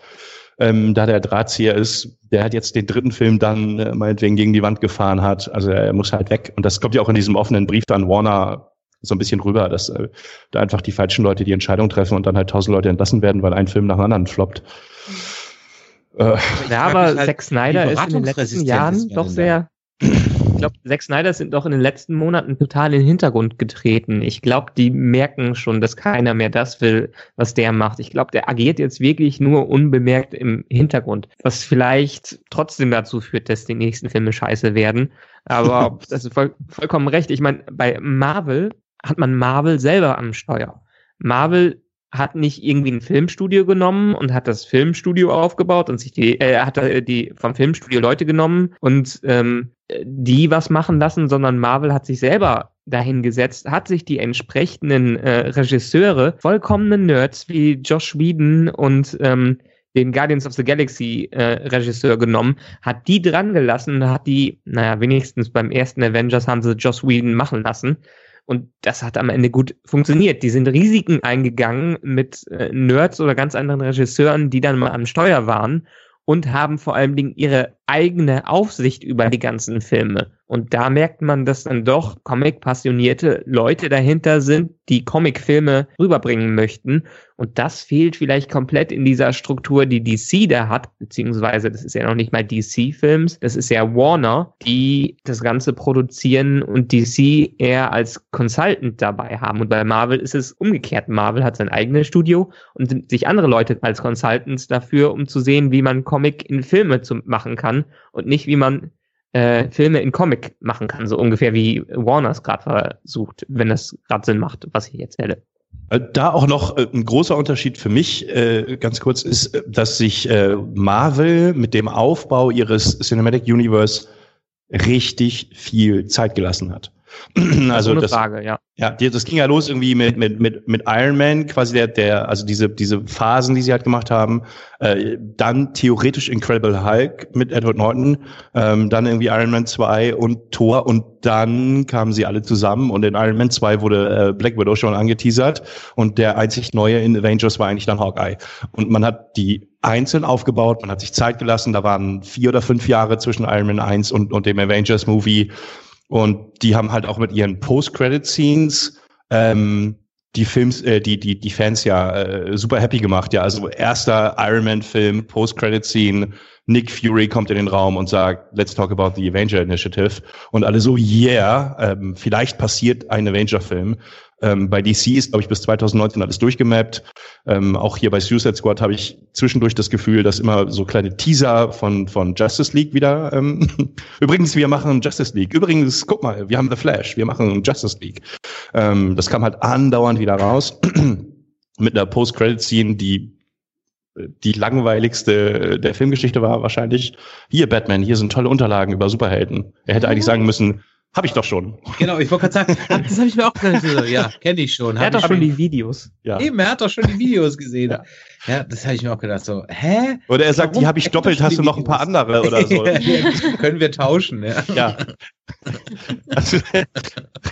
ähm, da der Drahtzieher ist, der hat jetzt den dritten Film dann äh, meinetwegen gegen die Wand gefahren hat. Also er muss halt weg. Und das kommt ja auch in diesem offenen Brief an Warner so ein bisschen rüber, dass äh, da einfach die falschen Leute die Entscheidung treffen und dann halt tausend Leute entlassen werden, weil ein Film nach dem anderen floppt. Äh, ja, aber halt, Zack Snyder ist in den letzten Jahren doch sehr, ich glaube, Zack Snyder sind doch in den letzten Monaten total in den Hintergrund getreten. Ich glaube, die merken schon, dass keiner mehr das will, was der macht. Ich glaube, der agiert jetzt wirklich nur unbemerkt im Hintergrund, was vielleicht trotzdem dazu führt, dass die nächsten Filme scheiße werden. Aber das ist voll, vollkommen recht. Ich meine, bei Marvel hat man Marvel selber am Steuer. Marvel hat nicht irgendwie ein Filmstudio genommen und hat das Filmstudio aufgebaut und sich die, äh, hat die vom Filmstudio Leute genommen und ähm, die was machen lassen, sondern Marvel hat sich selber dahingesetzt, hat sich die entsprechenden äh, Regisseure, vollkommene Nerds wie Josh Whedon und ähm, den Guardians of the Galaxy äh, Regisseur genommen, hat die dran gelassen, hat die, naja, wenigstens beim ersten Avengers haben sie Josh Whedon machen lassen und das hat am Ende gut funktioniert. Die sind Risiken eingegangen mit äh, Nerds oder ganz anderen Regisseuren, die dann mal am Steuer waren und haben vor allen Dingen ihre eigene Aufsicht über die ganzen Filme. Und da merkt man, dass dann doch Comic-passionierte Leute dahinter sind, die Comic-Filme rüberbringen möchten. Und das fehlt vielleicht komplett in dieser Struktur, die DC da hat, beziehungsweise das ist ja noch nicht mal DC-Films, das ist ja Warner, die das Ganze produzieren und DC eher als Consultant dabei haben. Und bei Marvel ist es umgekehrt. Marvel hat sein eigenes Studio und sich andere Leute als Consultants dafür, um zu sehen, wie man Comic in Filme zu machen kann und nicht wie man äh, Filme in Comic machen kann, so ungefähr wie Warner es gerade versucht, wenn das gerade Sinn macht, was ich erzähle. Äh, da auch noch äh, ein großer Unterschied für mich, äh, ganz kurz, ist, dass sich Marvel mit dem Aufbau ihres Cinematic Universe richtig viel Zeit gelassen hat. Also das, Frage, ja. Ja, das ging ja los irgendwie mit mit mit mit Iron Man, quasi der der also diese diese Phasen, die sie halt gemacht haben, äh, dann theoretisch Incredible Hulk mit Edward Norton, ähm, dann irgendwie Iron Man 2 und Thor und dann kamen sie alle zusammen und in Iron Man 2 wurde äh, Black Widow schon angeteasert und der einzig neue in Avengers war eigentlich dann Hawkeye und man hat die einzeln aufgebaut, man hat sich Zeit gelassen, da waren vier oder fünf Jahre zwischen Iron Man 1 und und dem Avengers Movie und die haben halt auch mit ihren Post-Credit-Scenes ähm, die Films, äh, die, die, die Fans ja äh, super happy gemacht. Ja, also erster Iron Man-Film, Post-Credit-Scene, Nick Fury kommt in den Raum und sagt, let's talk about the Avenger Initiative. Und alle so, yeah, ähm, vielleicht passiert ein Avenger-Film. Ähm, bei DC ist, glaube ich, bis 2019 alles durchgemappt. Ähm, auch hier bei Suicide Squad habe ich zwischendurch das Gefühl, dass immer so kleine Teaser von, von Justice League wieder. Ähm, Übrigens, wir machen Justice League. Übrigens, guck mal, wir haben The Flash, wir machen Justice League. Ähm, das kam halt andauernd wieder raus. Mit einer Post-Credit-Scene, die die langweiligste der Filmgeschichte war wahrscheinlich, hier Batman, hier sind tolle Unterlagen über Superhelden. Er hätte eigentlich sagen müssen, habe ich doch schon. Genau, ich wollte gerade sagen, das habe ich mir auch gedacht. Ja, kenne ich schon. Er hat doch schon die Videos. Ja. Eben, er hat doch schon die Videos gesehen. Ja, ja das habe ich mir auch gedacht. So, hä? Oder er sagt, Warum? die habe ich doppelt, hast du noch ein paar andere oder so. können wir tauschen, ja. Ja. Also,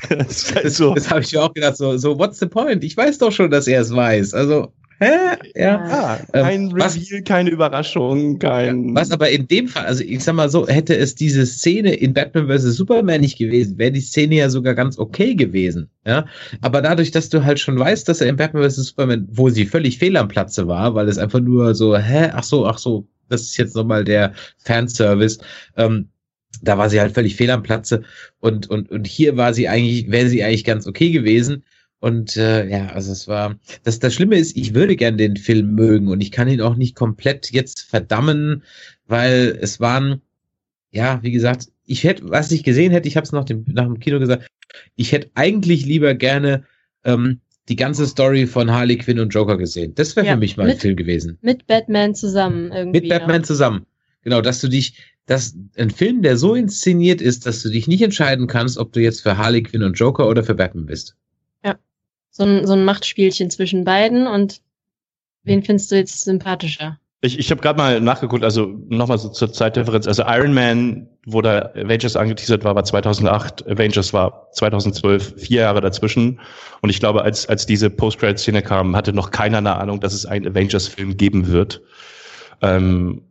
das, das, so. das habe ich mir auch gedacht. So, so, what's the point? Ich weiß doch schon, dass er es weiß. Also, Hä? Ja. ja ähm, kein ähm, Reveal, was, keine Überraschung, kein. Was aber in dem Fall, also ich sag mal so, hätte es diese Szene in Batman vs. Superman nicht gewesen, wäre die Szene ja sogar ganz okay gewesen. Ja. Aber dadurch, dass du halt schon weißt, dass er in Batman vs. Superman, wo sie völlig fehl am Platze war, weil es einfach nur so, hä, ach so, ach so, das ist jetzt nochmal der Fanservice, ähm, da war sie halt völlig fehl am Platze und, und, und hier war sie eigentlich, wäre sie eigentlich ganz okay gewesen. Und äh, ja, also es war. Das, das Schlimme ist, ich würde gern den Film mögen und ich kann ihn auch nicht komplett jetzt verdammen, weil es waren, ja, wie gesagt, ich hätte, was ich gesehen hätte, ich habe es nach dem, nach dem Kino gesagt, ich hätte eigentlich lieber gerne ähm, die ganze Story von Harley Quinn und Joker gesehen. Das wäre Ja, für mich mal ein mit- Film gewesen. Mit Batman zusammen irgendwie. Mit Batman zusammen. Genau, dass du dich, dass ein Film, der so inszeniert ist, dass du dich nicht entscheiden kannst, ob du jetzt für Harley Quinn und Joker oder für Batman bist. Ja. So ein, so ein Machtspielchen zwischen beiden und wen findest du jetzt sympathischer? Ich, ich habe gerade mal nachgeguckt, also nochmal so zur Zeitdifferenz. Also Iron Man, wo da Avengers angeteasert war, war 2008, Avengers war 2012, vier Jahre dazwischen. Und ich glaube, als, als diese Post-Credit-Szene kam, hatte noch keiner eine Ahnung, dass es einen Avengers-Film geben wird. Ähm,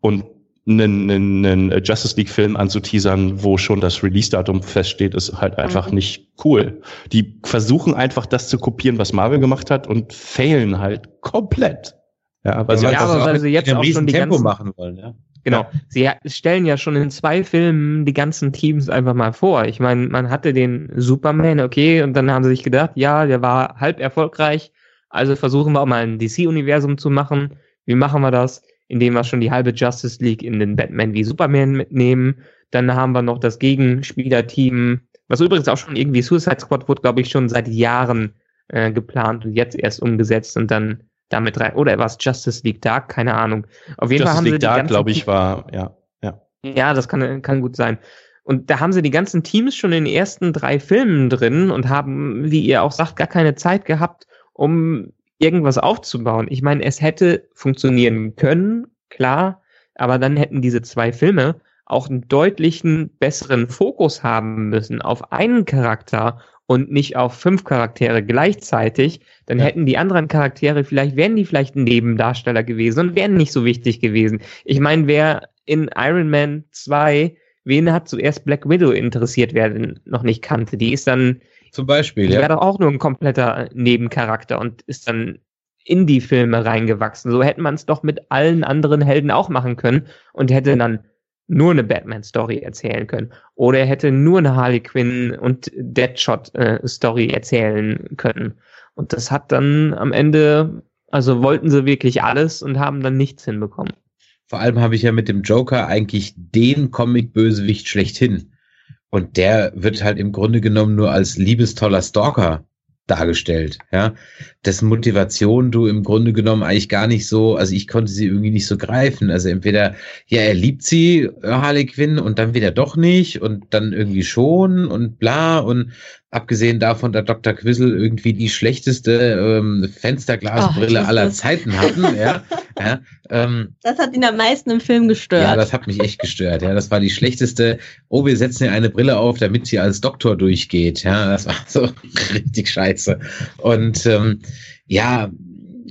und einen, einen, einen Justice League-Film anzuteasern, wo schon das Release-Datum feststeht, ist halt einfach Mhm. nicht cool. Die versuchen einfach das zu kopieren, was Marvel gemacht hat und failen halt komplett. Ja, weil sie Ja, aber weil sie jetzt auch schon die Tempo ganzen- machen wollen, ja. Genau. Sie stellen ja schon in zwei Filmen die ganzen Teams einfach mal vor. Ich meine, man hatte den Superman, okay, und dann haben sie sich gedacht, ja, der war halb erfolgreich, also versuchen wir auch mal ein DC-Universum zu machen. Wie machen wir das? Indem wir schon die halbe Justice League in den Batman wie Superman mitnehmen. Dann haben wir noch das Gegenspielerteam, was übrigens auch schon irgendwie Suicide Squad wurde, glaube ich, schon seit Jahren äh, geplant und jetzt erst umgesetzt und dann damit rein. Oder war es Justice League Dark? Keine Ahnung. Auf jeden Fall Justice haben sie League die Dark, glaube ich, war, ja, ja. ja, das kann, kann gut sein. Und da haben sie die ganzen Teams schon in den ersten drei Filmen drin und haben, wie ihr auch sagt, gar keine Zeit gehabt, um irgendwas aufzubauen. Ich meine, es hätte funktionieren können, klar, aber dann hätten diese zwei Filme auch einen deutlichen besseren Fokus haben müssen auf einen Charakter und nicht auf fünf Charaktere gleichzeitig, dann Ja. hätten die anderen Charaktere vielleicht, wären die vielleicht Nebendarsteller gewesen und wären nicht so wichtig gewesen. Ich meine, wer in Iron Man 2, wen hat zuerst Black Widow interessiert, wer den noch nicht kannte? Die ist dann, Zum Beispiel, die ja. wäre doch auch nur ein kompletter Nebencharakter und ist dann in die Filme reingewachsen. So hätte man es doch mit allen anderen Helden auch machen können und hätte dann nur eine Batman-Story erzählen können. Oder er hätte nur eine Harley Quinn und Deadshot-Story erzählen können. Und das hat dann am Ende, also wollten sie wirklich alles und haben dann nichts hinbekommen. Vor allem habe ich ja mit dem Joker eigentlich den Comic-Bösewicht schlechthin. Und der wird halt im Grunde genommen nur als liebestoller Stalker dargestellt, ja. Dessen Motivation du im Grunde genommen eigentlich gar nicht so, also ich konnte sie irgendwie nicht so greifen. Also entweder, ja, er liebt sie, äh, Harley Quinn, und dann wieder doch nicht und dann irgendwie schon und bla und abgesehen davon, dass Dr. Quizzle irgendwie die schlechteste ähm, Fensterglasbrille das aller Zeiten hatten, ja. ja ähm, Das hat ihn am meisten im Film gestört. ja, das hat mich echt gestört. Ja, das war die schlechteste. Oh, wir setzen ihr eine Brille auf, damit sie als Doktor durchgeht. Ja, das war so richtig scheiße. Und ähm, ja,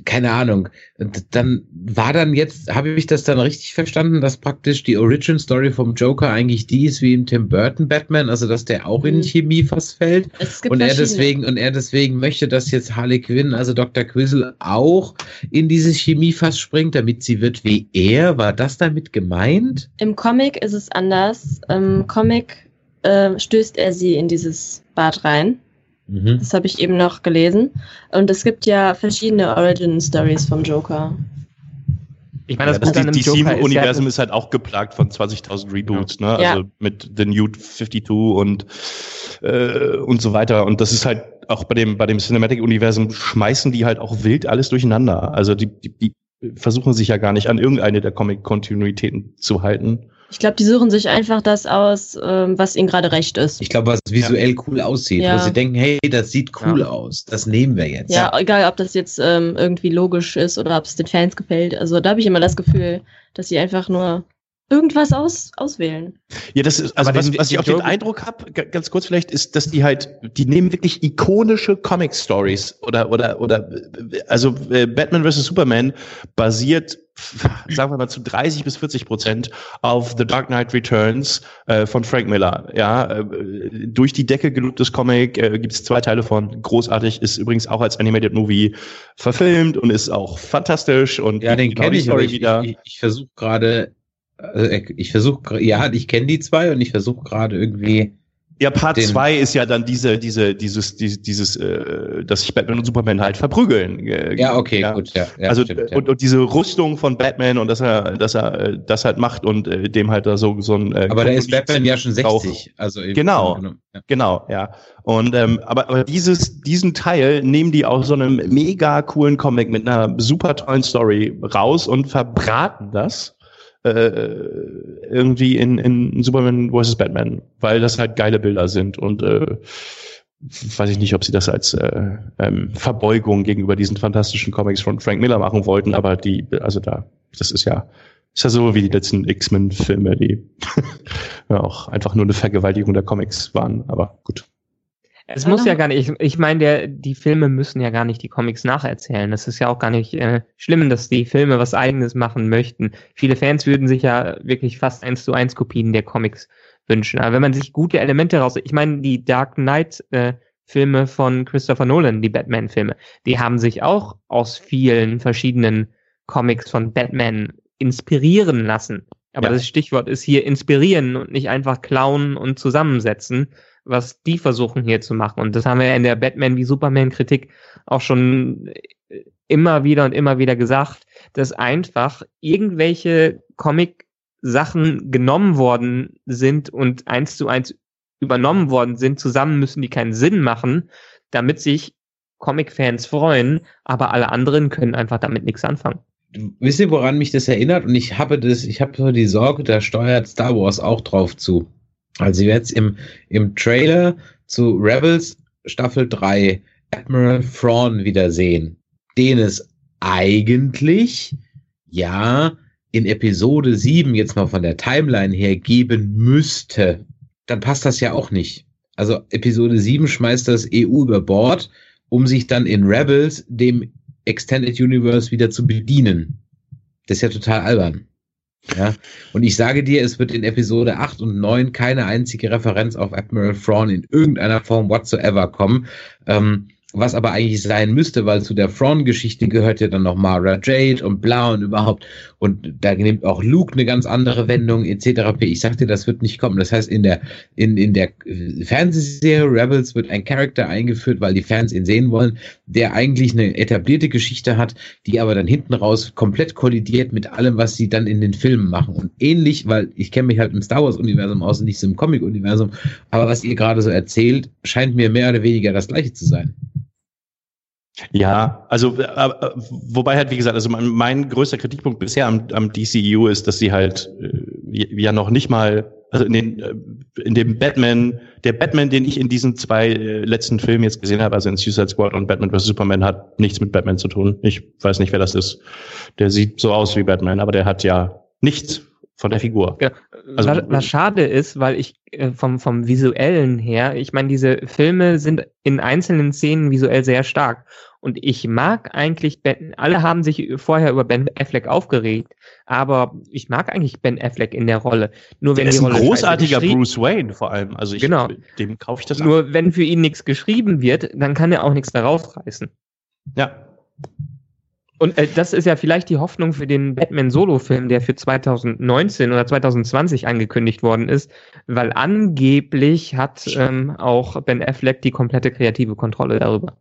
keine Ahnung. Und dann war dann jetzt, habe ich das dann richtig verstanden, dass praktisch die Origin Story vom Joker eigentlich die ist wie im Tim Burton Batman, also dass der auch in Mhm. Chemie fast fällt und er deswegen und er deswegen möchte, dass jetzt Harley Quinn, also Dr. Quizzle, auch in dieses Chemiefass springt, damit sie wird wie er. War das damit gemeint? Im Comic ist es anders. Im Comic äh, stößt er sie in dieses Bad rein. Mhm. Das habe ich eben noch gelesen. Und es gibt ja verschiedene Origin-Stories vom Joker. Ich meine, das, das einem die Joker DC-Universum ist, ist, halt auch geplagt von 20.000 Reboots, ne? Ja. Also mit The New 52 und äh, und so weiter. Und das ist halt auch bei dem bei dem Cinematic-Universum schmeißen die halt auch wild alles durcheinander. Also die, die, die versuchen sich ja gar nicht an irgendeine der Comic-Kontinuitäten zu halten. Ich glaube, die suchen sich einfach das aus, ähm, was ihnen gerade recht ist. Ich glaube, was visuell cool aussieht, Ja. wo sie denken, hey, das sieht cool Ja. aus, das nehmen wir jetzt. Ja, egal, ob das jetzt ähm, irgendwie logisch ist oder ob es den Fans gefällt. Also da habe ich immer das Gefühl, dass sie einfach nur irgendwas aus, auswählen. Ja, das ist, also Aber was, den- was ich auch den Eindruck habe, ganz kurz vielleicht, ist, dass die halt, die nehmen wirklich ikonische Comic-Stories oder, oder, oder, also äh, Batman vs. Superman basiert, sagen wir mal, zu 30 bis 40 Prozent auf The Dark Knight Returns äh, von Frank Miller. Ja, äh, durch die Decke gelobtes Comic, äh, gibt es zwei Teile von, großartig, ist übrigens auch als Animated Movie verfilmt und ist auch fantastisch und Ja, den kenne ich, Story ich, wieder. ich, ich versuche gerade, also ich versuche, ja, ich kenne die zwei und ich versuche gerade irgendwie Ja, Part Den- 2 ist ja dann diese, diese, dieses, dieses, dieses, äh, dass sich Batman und Superman halt verprügeln. Äh, Ja, okay, gut, ja. ja also stimmt, ja. und, und diese Rüstung von Batman und dass er, dass er äh, das halt macht und äh, dem halt da so so ein. Äh, Aber da ist Batman ja schon drauf. 60. Also Genau. Ja. Genau, ja. Und ähm, aber, aber dieses, diesen Teil nehmen die aus so einem mega coolen Comic mit einer super tollen Story raus und verbraten das irgendwie in, in Superman vs. Batman, weil das halt geile Bilder sind und äh, weiß ich nicht, ob sie das als äh, ähm, Verbeugung gegenüber diesen fantastischen Comics von Frank Miller machen wollten, aber die, also da, das ist ja, ist ja so wie die letzten X-Men-Filme, die ja auch einfach nur eine Vergewaltigung der Comics waren, aber gut. Es muss ja gar nicht, ich, ich meine, der, die Filme müssen ja gar nicht die Comics nacherzählen. Das ist ja auch gar nicht äh, schlimm, dass die Filme was eigenes machen möchten. Viele Fans würden sich ja wirklich fast eins zu eins Kopien der Comics wünschen. Aber wenn man sich gute Elemente raus, ich meine, die Dark Knight äh, Filme von Christopher Nolan, die Batman Filme, die haben sich auch aus vielen verschiedenen Comics von Batman inspirieren lassen. Aber Ja. das Stichwort ist hier inspirieren und nicht einfach klauen und zusammensetzen, was die versuchen hier zu machen. Und das haben wir in der Batman wie Superman Kritik auch schon äh, immer wieder und immer wieder gesagt, dass einfach irgendwelche Comic-Sachen genommen worden sind und eins zu eins übernommen worden sind. Zusammen müssen die keinen Sinn machen, damit sich Comic-Fans freuen, aber alle anderen können einfach damit nichts anfangen. Wisst ihr, woran mich das erinnert? Und ich habe das, ich habe so die Sorge, da steuert Star Wars auch drauf zu. Also jetzt im, im Trailer zu Rebels Staffel 3 Admiral Thrawn wiedersehen, den es eigentlich, ja, in Episode 7 jetzt mal von der Timeline her geben müsste, dann passt das ja auch nicht. Also Episode 7 schmeißt das EU über Bord, um sich dann in Rebels dem Extended Universe wieder zu bedienen. Das ist ja total albern. Ja, und ich sage dir, es wird in Episode 8 und 9 keine einzige Referenz auf Admiral Thrawn in irgendeiner Form whatsoever kommen. Ähm, was aber eigentlich sein müsste, weil zu der Thrawn-Geschichte gehört ja dann noch Mara Jade und bla und überhaupt. Und da nimmt auch Luke eine ganz andere Wendung etc. Ich sag dir, das wird nicht kommen. Das heißt, in der, in, in der Fernsehserie Rebels wird ein Charakter eingeführt, weil die Fans ihn sehen wollen, der eigentlich eine etablierte Geschichte hat, die aber dann hinten raus komplett kollidiert mit allem, was sie dann in den Filmen machen. Und ähnlich, weil ich kenne mich halt im Star Wars-Universum aus und nicht so im Comic-Universum, aber was ihr gerade so erzählt, scheint mir mehr oder weniger das gleiche zu sein. Ja, also äh, äh, wobei halt, wie gesagt, also mein, mein größter Kritikpunkt bisher am, am DCU ist, dass sie halt äh, ja noch nicht mal, also in, den, äh, in dem Batman, der Batman, den ich in diesen zwei äh, letzten Filmen jetzt gesehen habe, also in Suicide Squad und Batman vs. Superman, hat nichts mit Batman zu tun. Ich weiß nicht, wer das ist. Der sieht so aus wie Batman, aber der hat ja nichts von der Figur. Also- was, was schade ist, weil ich äh, vom, vom visuellen her, ich meine, diese Filme sind in einzelnen Szenen visuell sehr stark. Und ich mag eigentlich Ben, alle haben sich vorher über Ben Affleck aufgeregt, aber ich mag eigentlich Ben Affleck in der Rolle. Nur wenn Der ist die ein Rolle großartiger Bruce Wayne vor allem. Also ich, Genau. dem kaufe ich das. Nur wenn für ihn nichts geschrieben wird, dann kann er auch nichts daraus reißen. Ja. Und äh, das ist ja vielleicht die Hoffnung für den Batman-Solo-Film, der für 2019 oder 2020 angekündigt worden ist, weil angeblich hat ähm, auch Ben Affleck die komplette kreative Kontrolle darüber.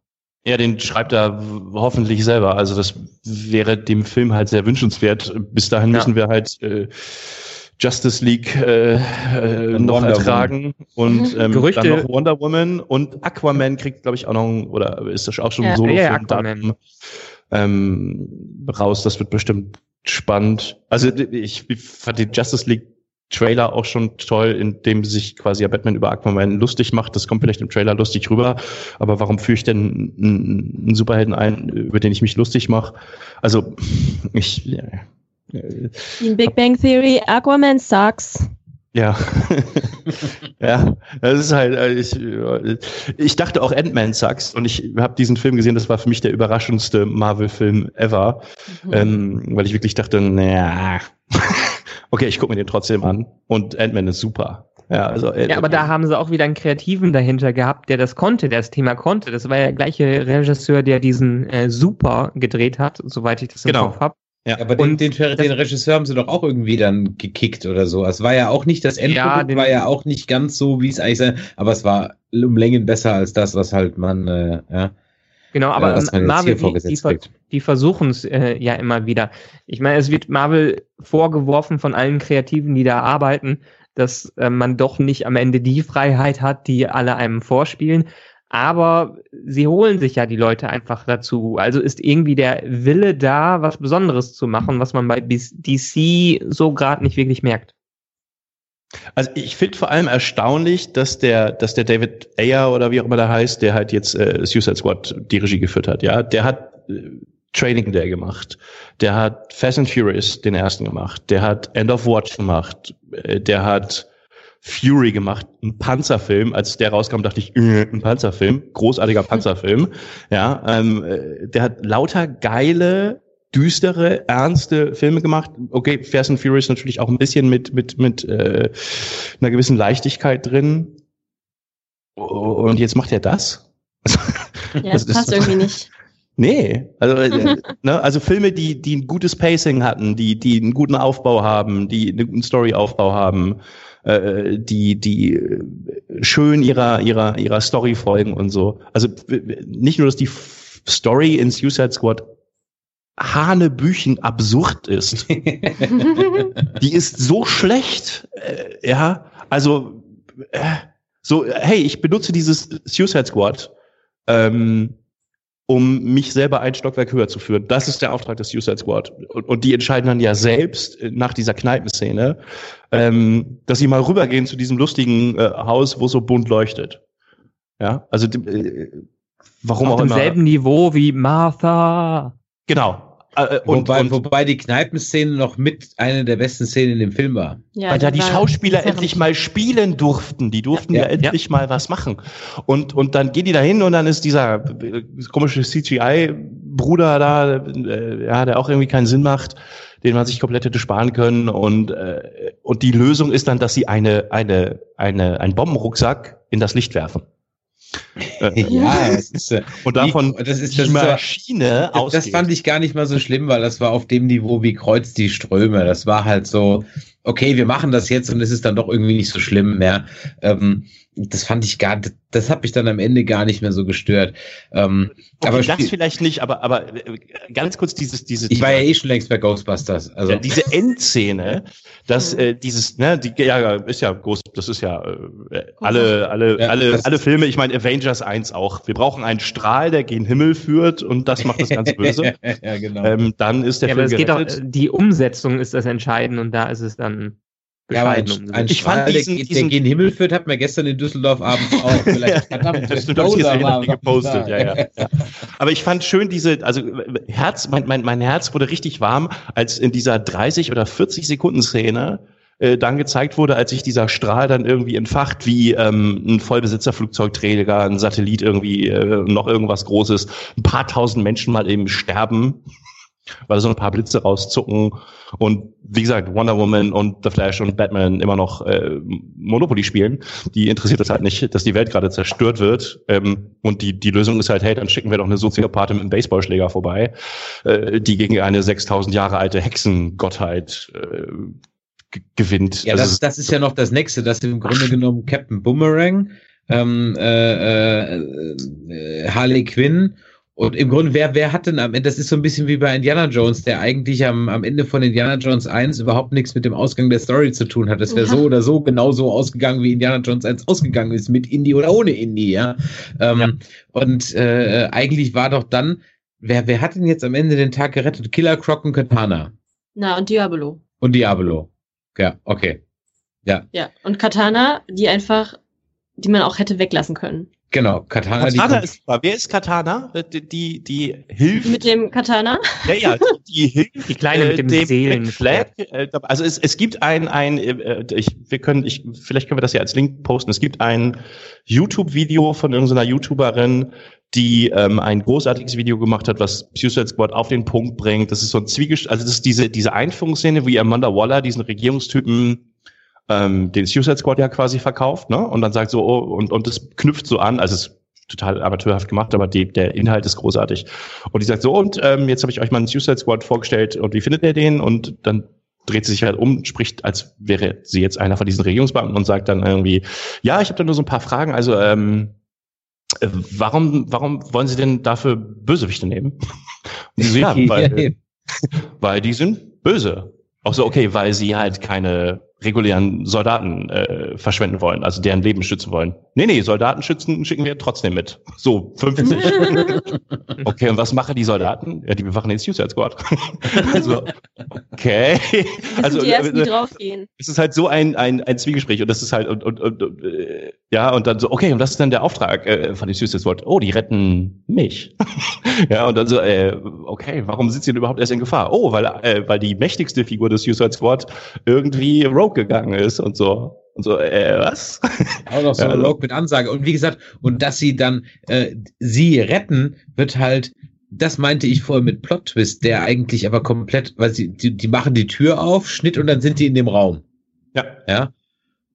Ja, den schreibt er hoffentlich selber. Also das wäre dem Film halt sehr wünschenswert. Bis dahin Ja. müssen wir halt äh, Justice League äh, äh, noch Wonder ertragen und ähm, Gerüchte- dann noch Wonder Woman und Aquaman kriegt, glaube ich, auch noch ein, oder ist das auch schon ein Ja. Solo-Film Ja, Aquaman. ähm, raus. Das wird bestimmt spannend. Also ich fand den Justice League Trailer auch schon toll, in dem sich quasi ja Batman über Aquaman lustig macht. Das kommt vielleicht im Trailer lustig rüber. Aber warum führe ich denn einen, einen Superhelden ein, über den ich mich lustig mache? Also ich ja, äh, In Big Bang Theory, Aquaman sucks. ja, ja, das ist halt, äh, ich, äh, ich dachte auch Ant-Man sucks und ich habe diesen Film gesehen, das war für mich der überraschendste Marvel-Film ever, Mhm. ähm, weil ich wirklich dachte, naja, okay, ich gucke mir den trotzdem an und Ant-Man ist super. Ja, also, äh, Ja, aber da haben sie auch wieder einen Kreativen dahinter gehabt, der das konnte, der das Thema konnte. Das war ja der gleiche Regisseur, der diesen äh, Super gedreht hat, soweit ich das im Genau. Kopf habe. Ja, aber den, den, den, Regisseur haben sie doch auch irgendwie dann gekickt oder so. Es war ja auch nicht, das Endprodukt ja, war ja auch nicht ganz so, wie es eigentlich sein, aber es war um Längen besser als das, was halt man, äh, ja. Genau, aber äh, Marvel, die, die, die versuchen es äh, ja immer wieder. Ich meine, es wird Marvel vorgeworfen von allen Kreativen, die da arbeiten, dass äh, man doch nicht am Ende die Freiheit hat, die alle einem vorspielen. Aber sie holen sich ja die Leute einfach dazu. Also ist irgendwie der Wille da, was Besonderes zu machen, was man bei DC so gerade nicht wirklich merkt. Also ich finde vor allem erstaunlich, dass der, dass der David Ayer oder wie auch immer der heißt, der halt jetzt äh, Suicide Squad die Regie geführt hat, ja, der hat äh, Training Day gemacht, der hat Fast and Furious den ersten gemacht, der hat End of Watch gemacht, äh, der hat Fury gemacht, ein Panzerfilm. Als der rauskam, dachte ich, äh, ein Panzerfilm, großartiger Panzerfilm. Ja, ähm, äh, der hat lauter geile düstere, ernste Filme gemacht. Okay, Fast and Furious natürlich auch ein bisschen mit mit mit äh, einer gewissen Leichtigkeit drin. Und jetzt macht er das? Ja, das, das passt irgendwie nicht. Nee, also, äh, ne, also Filme, die, die ein gutes Pacing hatten, die, die einen guten Aufbau haben, die einen guten Storyaufbau haben, äh, die, die schön ihrer, ihrer, ihrer Story folgen und so. Also nicht nur, dass die Story in Suicide Squad Hanebüchen absurd ist. die ist so schlecht, äh, ja, also äh, so, hey, ich benutze dieses Suicide Squad, ähm, um mich selber ein Stockwerk höher zu führen. Das ist der Auftrag des Suicide Squad. Und, und die entscheiden dann ja selbst äh, nach dieser Kneipenszene, ähm, dass sie mal rübergehen zu diesem lustigen äh, Haus, wo so bunt leuchtet. Ja, also äh, warum Auf auch immer. Auf demselben Niveau wie Martha. Genau, äh, äh, und, wobei, und, wobei die Kneipenszene noch mit einer der besten Szenen in dem Film war. Ja, weil da die Schauspieler endlich mal spielen durften. Die durften ja, ja, ja endlich ja. mal was machen. Und, und dann gehen die da hin und dann ist dieser äh, komische CGI-Bruder da, äh, ja, der auch irgendwie keinen Sinn macht, den man sich komplett hätte sparen können. Und, äh, und die Lösung ist dann, dass sie eine, eine, eine, einen Bombenrucksack in das Licht werfen. Ja, es ist, äh, und davon wie, das ist das die Maschine das, das fand ich gar nicht mal so schlimm, weil das war auf dem Niveau wie Kreuz die Ströme. Das war halt so, okay, wir machen das jetzt und es ist dann doch irgendwie nicht so schlimm mehr. Ähm, das fand ich gar, das hat mich dann am Ende gar nicht mehr so gestört. Ähm, okay, aber das vielleicht nicht, aber aber äh, ganz kurz dieses dieses. Ich war ja eh schon längst bei Ghostbusters. Also ja, diese Endszene, dass äh, dieses ne, die ja ist ja Ghost, das ist ja äh, alle alle ja, alle alle Filme. Ich meine Avengers 1 auch. Wir brauchen einen Strahl, der gen Himmel führt und das macht das ganz böse. ja, genau. Ähm, dann ist der ja, Film aber es gerettet. geht auch, die Umsetzung ist das Entscheidende und da ist es dann ja, aber ein, ein ich fand diesen, der, diesen, der gen Himmel führt, hat mir gestern in Düsseldorf abends auch vielleicht verdammt. Das stimmt, ich gesehen, gepostet, ja, ja, ja. Aber ich fand schön diese, also Herz, mein, mein, mein Herz wurde richtig warm, als in dieser 30 oder 40 Sekunden Szene äh, dann gezeigt wurde, als sich dieser Strahl dann irgendwie entfacht, wie ähm, ein Vollbesitzerflugzeugträger, ein Satellit irgendwie, äh, noch irgendwas Großes, ein paar tausend Menschen mal eben sterben weil so ein paar Blitze rauszucken und wie gesagt Wonder Woman und The Flash und Batman immer noch äh, Monopoly spielen. Die interessiert es halt nicht, dass die Welt gerade zerstört wird ähm, und die die Lösung ist halt, hey, dann schicken wir doch eine Soziopathin mit einem Baseballschläger vorbei, äh, die gegen eine 6000 Jahre alte Hexengottheit äh, gewinnt. Ja, das, das, das ist ja noch das nächste, dass im Grunde genommen Captain Boomerang, ähm, äh, äh, äh Harley Quinn und im Grunde, wer, wer hat denn am Ende, das ist so ein bisschen wie bei Indiana Jones, der eigentlich am, am Ende von Indiana Jones 1 überhaupt nichts mit dem Ausgang der Story zu tun hat. Es wäre ja. so oder so genauso ausgegangen, wie Indiana Jones 1 ausgegangen ist, mit Indie oder ohne Indie, ja. Ähm, ja. Und äh, eigentlich war doch dann, wer, wer hat denn jetzt am Ende den Tag gerettet? Killer Croc und Katana. Na, und Diablo. Und Diablo. Ja, okay. Ja. Ja, und Katana, die einfach, die man auch hätte weglassen können. Genau, Katana. Katana ist super. Wer ist Katana? Die, die, die hilft. Mit dem Katana? Ja, ja, die hilft. Die kleine mit dem, dem Seelenschlag. Äh, also es, es gibt ein, ein, äh, ich, wir können, ich, vielleicht können wir das ja als Link posten. Es gibt ein YouTube-Video von irgendeiner YouTuberin, die ähm, ein großartiges Video gemacht hat, was Suicide Squad auf den Punkt bringt. Das ist so ein Zwiegest, also das ist diese, diese Einführungsszene, wie Amanda Waller diesen Regierungstypen ähm, den Suicide Squad ja quasi verkauft, ne? Und dann sagt so, oh, und, und das knüpft so an, also es total amateurhaft gemacht, aber die, der Inhalt ist großartig. Und die sagt so, und ähm, jetzt habe ich euch mal einen Suicide Squad vorgestellt und wie findet ihr den? Und dann dreht sie sich halt um, spricht, als wäre sie jetzt einer von diesen Regierungsbeamten und sagt dann irgendwie, ja, ich habe da nur so ein paar Fragen. Also ähm, äh, warum, warum wollen Sie denn dafür Bösewichte nehmen? Und sie so, ja, weil, weil die sind böse. Auch so, okay, weil sie halt keine regulären Soldaten äh, verschwenden wollen, also deren Leben schützen wollen. Nee, nee, Soldaten schützen schicken wir trotzdem mit. So, 50. okay, und was machen die Soldaten? Ja, die bewachen den Suicide Squad. also, okay. Also, sind die ersten, die äh, draufgehen. es ist halt so ein, ein, ein Zwiegespräch und das ist halt und, und, und und, äh, ja und dann so okay und was ist dann der Auftrag äh, von den Suicide Squad? Oh, die retten mich. ja und dann so äh, okay, warum sind sie denn überhaupt erst in Gefahr? Oh, weil äh, weil die mächtigste Figur des Suicide Squad irgendwie rogue gegangen ist und so und so äh, was? Auch noch so Ja, ein also- Rogue mit Ansage. Und wie gesagt, und dass sie dann äh, sie retten, wird halt, das meinte ich vorher mit Plot Twist, der eigentlich aber komplett, weil sie, die, die machen die Tür auf, Schnitt und dann sind die in dem Raum. Ja. Ja.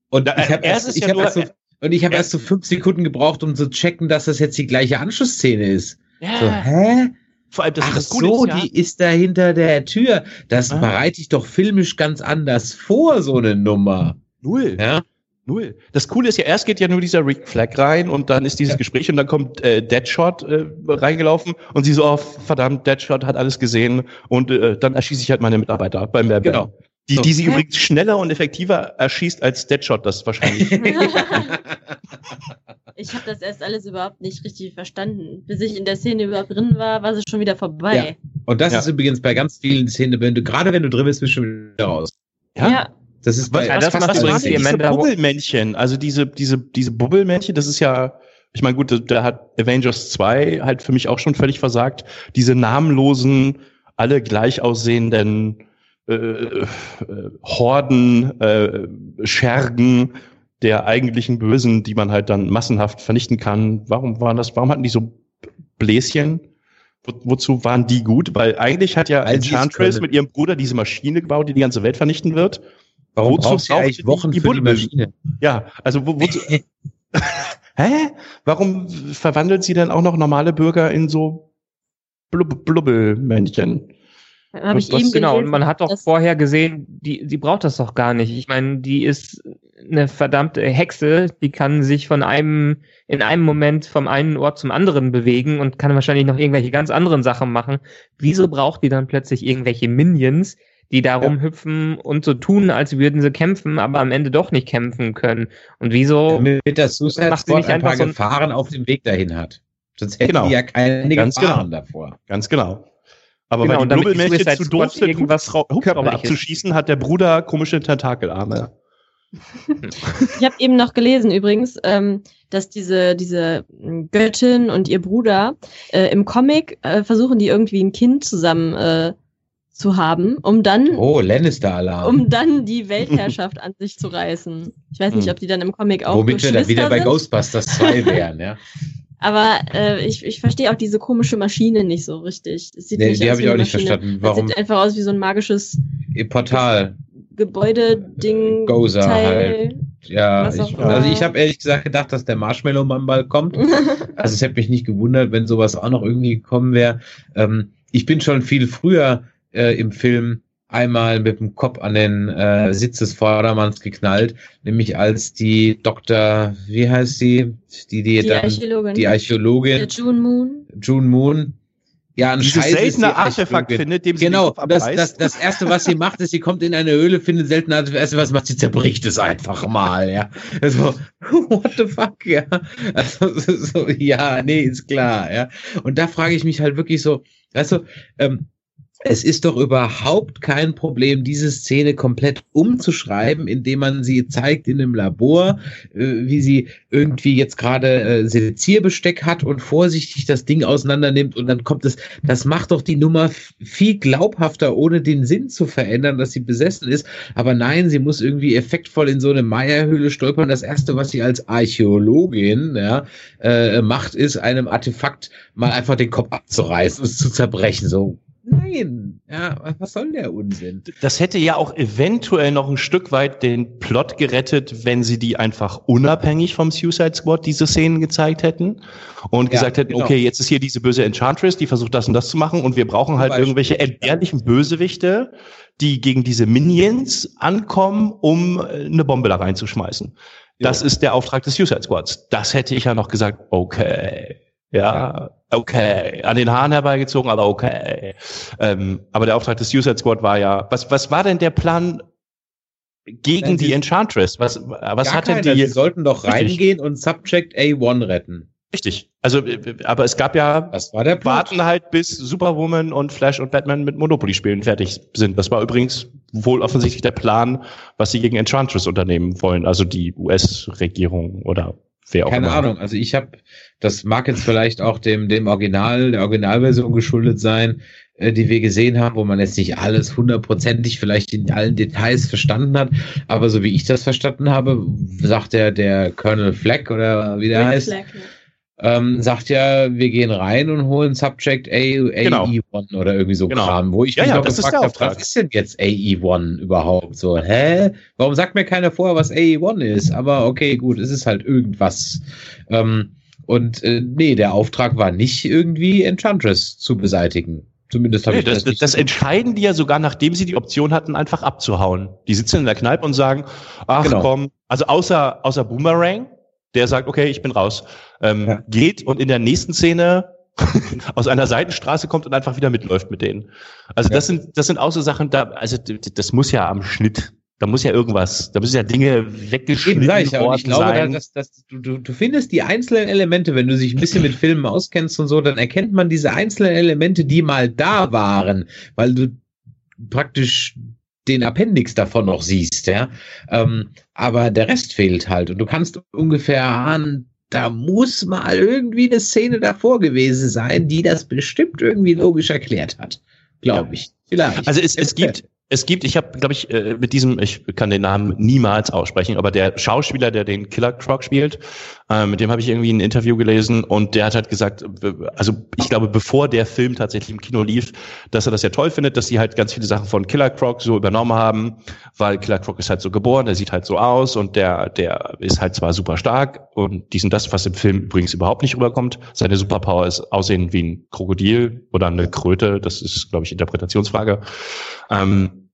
Und Da- ich habe erst erst, ist ich ja hab nur- erst so, und ich habe er- erst so fünf Sekunden gebraucht, um zu checken, dass das jetzt die gleiche Anschlussszene ist. So, Ja, hä? vor allem das, Ach das Coole so, ist ja, die ist da hinter der Tür. Das Ah. bereite ich doch filmisch ganz anders vor, so eine Nummer. null. Ja. Null. Das Coole ist ja, erst geht ja nur dieser Rick Flag rein und dann ist dieses Gespräch und dann kommt äh, Deadshot äh, reingelaufen und sie so, oh, verdammt, Deadshot hat alles gesehen und äh, dann erschieße ich halt meine Mitarbeiter beim Bam. Genau. Die, So. die sie übrigens schneller und effektiver erschießt als Deadshot das wahrscheinlich. Ich habe das erst alles überhaupt nicht richtig verstanden. Bis ich in der Szene überhaupt drin war, war es schon wieder vorbei. Und das Ja. ist übrigens bei ganz vielen Szenen, wenn du, gerade wenn du drin bist, bist du schon wieder raus. Ja. Das ist bei Ja, das was, macht übrigens die diese Bubbelmännchen? Also diese, diese, diese Bubbelmännchen, das ist ja, ich meine, gut, da- da hat Avengers 2 halt für mich auch schon völlig versagt. Diese namenlosen, alle gleich aussehenden äh, äh, Horden, äh, Schergen der eigentlichen Bösen, die man halt dann massenhaft vernichten kann. Warum waren das, warum hatten die so Bläschen? Wo, wozu waren die gut? Weil eigentlich hat ja sie Enchantress mit ihrem Bruder diese Maschine gebaut, die die ganze Welt vernichten wird. Warum Wozu braucht eigentlich die- Wochen die für die? Maschine? Ja, also wo, wozu, Hä? Warum verwandelt sie denn auch noch normale Bürger in so Blub Blubbelmännchen? Habe ich Was- eben Genau, und man hat doch vorher gesehen, die, die braucht das doch gar nicht. Ich meine, die ist eine verdammte Hexe, die kann sich von einem, in einem Moment vom einen Ort zum anderen bewegen und kann wahrscheinlich noch irgendwelche ganz anderen Sachen machen. Wieso braucht die dann plötzlich irgendwelche Minions, die da Ja. rumhüpfen und so tun, als würden sie kämpfen, aber am Ende doch nicht kämpfen können? Und wieso? Damit das Macht sie nicht ein paar einfach so ein- Gefahren auf dem Weg dahin hat. Sonst hätten Genau. die ja keine Ganz Gefahren genau. davor. Ganz genau. Aber Genau, weil die Suicide zu doof sind, irgendwas Hubschrauber abzuschießen, hat der Bruder komische Tentakelarme. Ich habe eben noch gelesen übrigens, ähm, dass diese, diese Göttin und ihr Bruder äh, im Comic äh, versuchen, die irgendwie ein Kind zusammen äh, zu haben, um dann, Oh, Lannister-Alarm. um dann die Weltherrschaft an sich zu reißen. Ich weiß nicht, Hm. ob die dann im Comic auch Womit wir dann wieder Geschwister bei sind, Ghostbusters 2 wären, ja. aber äh, ich, ich verstehe auch diese komische Maschine nicht so richtig. Es sieht Nee, nicht die habe ich auch nicht Maschine. verstanden. Das Warum? sieht einfach aus wie so ein magisches Portal. Gebäudeding. Gozer Teil. halt. Ja, ich, also ich habe ehrlich gesagt gedacht, dass der Marshmallow-Mann bald kommt. Also es hätte mich nicht gewundert, wenn sowas auch noch irgendwie gekommen wäre. Ähm, ich bin schon viel früher äh, im Film einmal mit dem Kopf an den äh, Sitz des Vordermanns geknallt, nämlich als die Dr. wie heißt sie? Die, die, die dann, Archäologin. die Archäologin, Der June Moon. June Moon. Ja, ein Dieses Scheiß ist die seltene Artefakt Archäologin. findet, dem sie Genau, den Kopf das, das, das erste, was sie macht, ist, sie kommt in eine Höhle, findet seltene Artefakt, das erste, was macht, sie zerbricht es einfach mal, ja. Also, what the fuck, ja. Also, so, so, ja, nee, ist klar, ja. Und da frage ich mich halt wirklich so, weißt du, ähm, es ist doch überhaupt kein Problem, diese Szene komplett umzuschreiben, indem man sie zeigt in einem Labor, äh, wie sie irgendwie jetzt gerade äh, Sezierbesteck hat und vorsichtig das Ding auseinander nimmt und dann kommt es, das macht doch die Nummer viel glaubhafter, ohne den Sinn zu verändern, dass sie besessen ist. Aber nein, sie muss irgendwie effektvoll in so eine Meierhöhle stolpern. Das erste, was sie als Archäologin ja, äh, macht, ist einem Artefakt mal einfach den Kopf abzureißen, es zu zerbrechen. So, Nein, ja, was soll der Unsinn? Das hätte ja auch eventuell noch ein Stück weit den Plot gerettet, wenn sie die einfach unabhängig vom Suicide Squad diese Szenen gezeigt hätten und ja, gesagt hätten, genau. okay, jetzt ist hier diese böse Enchantress, die versucht das und das zu machen und wir brauchen halt irgendwelche entbehrlichen Bösewichte, die gegen diese Minions ankommen, um äh, eine Bombe da reinzuschmeißen. Das ja. ist der Auftrag des Suicide Squads. Das hätte ich ja noch gesagt, okay. Ja, okay. An den Haaren herbeigezogen, aber okay. Ähm, aber der Auftrag des Suicide Squad war ja, was, was war denn der Plan gegen Nein, die Enchantress? Was, was hat denn die? Sie sollten doch reingehen und Subject A1 retten. Richtig. Also, aber es gab ja, das war der warten halt bis Superwoman und Flash und Batman mit Monopoly-Spielen fertig sind. Das war übrigens wohl offensichtlich der Plan, was sie gegen Enchantress unternehmen wollen, also die US-Regierung oder Wer auch Keine immer. Ahnung. Also ich habe, das mag jetzt vielleicht auch dem dem Original, der Originalversion geschuldet sein, äh, die wir gesehen haben, wo man jetzt nicht alles hundertprozentig vielleicht in allen Details verstanden hat, aber so wie ich das verstanden habe, sagt der der Colonel Fleck oder wie der Rick heißt. Fleck, ja ähm, sagt ja, wir gehen rein und holen Subject A, genau. AE1 oder irgendwie so genau. Kram, wo ich ja, mich ja, noch gefragt habe, was ist denn jetzt AE1 überhaupt? So, hä? Warum sagt mir keiner vorher, was AE1 ist? Aber okay, gut, es ist halt irgendwas. Ähm, und äh, nee, der Auftrag war nicht irgendwie Enchantress zu beseitigen. Zumindest habe nee, ich das. Das, das entscheiden die ja sogar, nachdem sie die Option hatten, einfach abzuhauen. Die sitzen in der Kneipe und sagen, ach genau. komm, also außer, außer Boomerang, der sagt, okay, ich bin raus, ähm, ja. geht und in der nächsten Szene aus einer Seitenstraße kommt und einfach wieder mitläuft mit denen. Also ja. das sind das sind auch so Sachen, da also das muss ja am Schnitt, da muss ja irgendwas, da müssen ja Dinge weggeschnitten Eben, worden ich glaube, sein. Dass, dass, du, du, du findest die einzelnen Elemente, wenn du dich ein bisschen mit Filmen auskennst und so, dann erkennt man diese einzelnen Elemente, die mal da waren, weil du praktisch den Appendix davon noch siehst, ja. Ähm, aber der Rest fehlt halt. Und du kannst ungefähr ahnen, da muss mal irgendwie eine Szene davor gewesen sein, die das bestimmt irgendwie logisch erklärt hat. Glaube ich. Vielleicht. Also es, es gibt, es gibt, ich habe, glaube ich, äh, mit diesem, ich kann den Namen niemals aussprechen, aber der Schauspieler, der den Killer Croc spielt, äh, mit dem habe ich irgendwie ein Interview gelesen und der hat halt gesagt, also ich glaube, bevor der Film tatsächlich im Kino lief, dass er das ja toll findet, dass sie halt ganz viele Sachen von Killer Croc so übernommen haben, weil Killer Croc ist halt so geboren, der sieht halt so aus und der, der ist halt zwar super stark und dies und das, was im Film übrigens überhaupt nicht rüberkommt. Seine Superpower ist aussehen wie ein Krokodil oder eine Kröte, das ist, glaube ich, Interpretationsfrage. Ähm,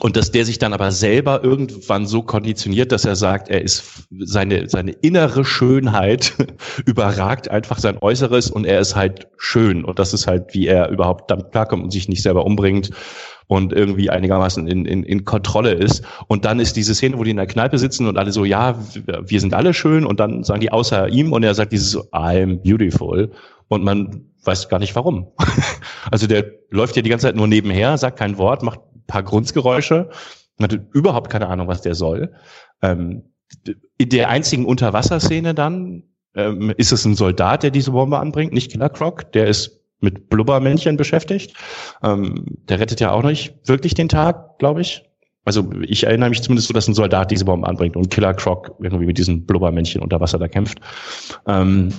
und dass der sich dann aber selber irgendwann so konditioniert, dass er sagt, er ist seine, seine innere Schönheit überragt einfach sein Äußeres und er ist halt schön. Und das ist halt, wie er überhaupt damit klarkommt und sich nicht selber umbringt und irgendwie einigermaßen in, in, in Kontrolle ist. Und dann ist diese Szene, wo die in der Kneipe sitzen und alle so, ja, wir sind alle schön und dann sagen die außer ihm und er sagt dieses I'm beautiful und man weiß gar nicht warum. also der läuft ja die ganze Zeit nur nebenher, sagt kein Wort, macht paar Grunzgeräusche, hat überhaupt keine Ahnung, was der soll. Ähm, in der einzigen Unterwasserszene dann ähm, ist es ein Soldat, der diese Bombe anbringt, nicht Killer Croc, der ist mit Blubbermännchen beschäftigt. Ähm, der rettet ja auch nicht wirklich den Tag, glaube ich. Also ich erinnere mich zumindest so, dass ein Soldat diese Bombe anbringt und Killer Croc irgendwie mit diesen Blubbermännchen unter Wasser da kämpft. Ähm,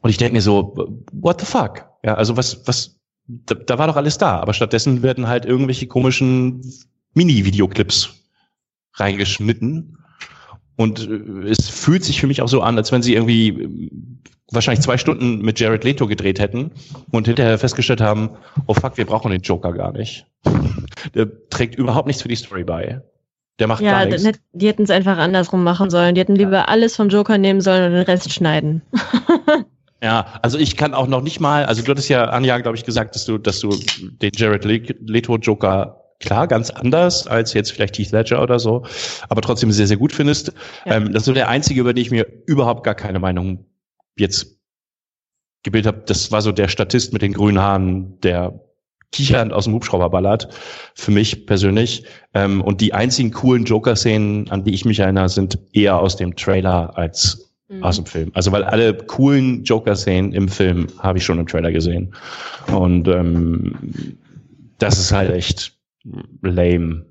und ich denke mir so, what the fuck? Ja, also was, was, da, da war doch alles da, aber stattdessen werden halt irgendwelche komischen Mini-Videoclips reingeschnitten. Und äh, es fühlt sich für mich auch so an, als wenn sie irgendwie äh, wahrscheinlich zwei Stunden mit Jared Leto gedreht hätten und hinterher festgestellt haben, oh fuck, wir brauchen den Joker gar nicht. Der trägt überhaupt nichts für die Story bei. Der macht ja, gar nichts. Die hätten es einfach andersrum machen sollen. Die hätten lieber alles vom Joker nehmen sollen und den Rest schneiden. Ja, also ich kann auch noch nicht mal, also du hattest ja, Anja, glaube ich, gesagt, dass du, dass du den Jared Leto Joker klar ganz anders als jetzt vielleicht Heath Ledger oder so, aber trotzdem sehr, sehr gut findest. Ja. Ähm, das ist so der einzige, über den ich mir überhaupt gar keine Meinung jetzt gebildet habe. Das war so der Statist mit den grünen Haaren, der kichernd aus dem Hubschrauber ballert, für mich persönlich. Ähm, und die einzigen coolen Joker-Szenen, an die ich mich erinnere, sind eher aus dem Trailer als mhm. aus dem Film. Also weil alle coolen Joker-Szenen im Film habe ich schon im Trailer gesehen. Und ähm, das ist halt echt lame.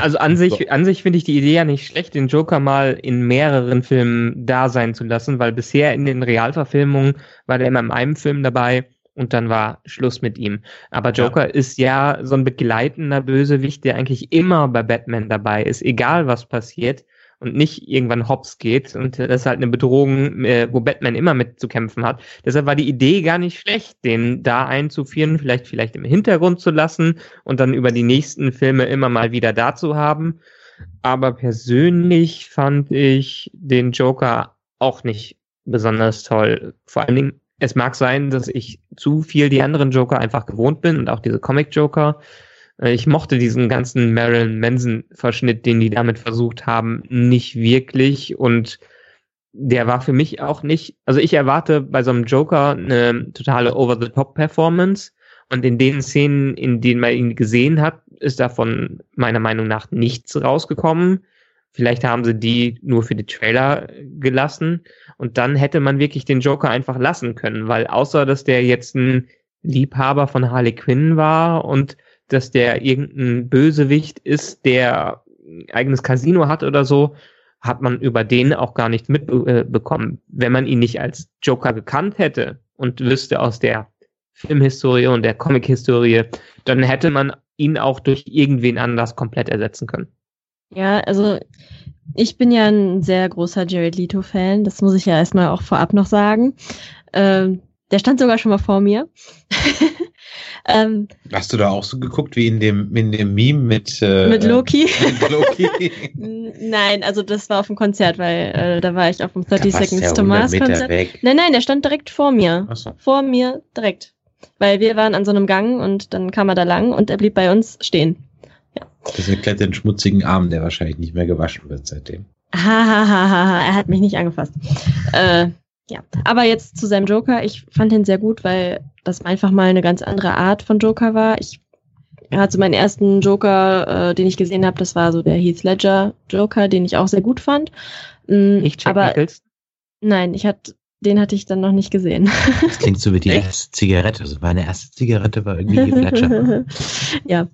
Also an sich, an sich finde ich die Idee ja nicht schlecht, den Joker mal in mehreren Filmen da sein zu lassen, weil bisher in den Realverfilmungen war der immer in einem Film dabei und dann war Schluss mit ihm. Aber Joker ja. ist ja so ein begleitender Bösewicht, der eigentlich immer bei Batman dabei ist, egal was passiert und nicht irgendwann hops geht. Und das ist halt eine Bedrohung, äh, wo Batman immer mit zu kämpfen hat. Deshalb war die Idee gar nicht schlecht, den da einzuführen, vielleicht, vielleicht im Hintergrund zu lassen und dann über die nächsten Filme immer mal wieder da zu haben. Aber persönlich fand ich den Joker auch nicht besonders toll. Vor allen Dingen, es mag sein, dass ich zu viel die anderen Joker einfach gewohnt bin und auch diese Comic-Joker. Äh, ich mochte diesen ganzen Marilyn Manson-Verschnitt, den die damit versucht haben, nicht wirklich. Und der war für mich auch nicht, also ich erwarte bei so einem Joker eine totale Over-the-Top-Performance. Und in den Szenen, in denen man ihn gesehen hat, ist davon meiner Meinung nach nichts rausgekommen. Vielleicht haben sie die nur für die Trailer gelassen. Und dann hätte man wirklich den Joker einfach lassen können, weil außer dass der jetzt ein Liebhaber von Harley Quinn war und dass der irgendein Bösewicht ist, der ein eigenes Casino hat oder so, hat man über den auch gar nicht mitbekommen. Äh, Wenn man ihn nicht als Joker gekannt hätte und wüsste aus der Filmhistorie und der Comic-Historie, dann hätte man ihn auch durch irgendwen anders komplett ersetzen können. Ja, also ich bin ja ein sehr großer Jared Leto-Fan, das muss ich ja erstmal auch vorab noch sagen. Ähm, der stand sogar schon mal vor mir. ähm, Hast du da auch so geguckt wie in dem, in dem Meme mit, äh, mit Loki? Mit Loki? nein, also das war auf dem Konzert, weil äh, da war ich auf dem 30 Seconds to Mars Konzert. Weg. Nein, nein, der stand direkt vor mir. So. Vor mir direkt. Weil wir waren an so einem Gang und dann kam er da lang und er blieb bei uns stehen. Ja. Das erklärt den schmutzigen Arm, der wahrscheinlich nicht mehr gewaschen wird seitdem. Hahaha, er hat mich nicht angefasst. Äh, ja, aber jetzt zu seinem Joker. Ich fand ihn sehr gut, weil das einfach mal eine ganz andere Art von Joker war. Ich hatte meinen ersten Joker, äh, den ich gesehen habe, das war so der Heath Ledger Joker, den ich auch sehr gut fand. Mhm, ich check aber Nichols. nein, ich hatte den hatte ich dann noch nicht gesehen. Das klingt so wie die erste Zigarette. Also meine erste Zigarette war irgendwie Heath Ledger. ja,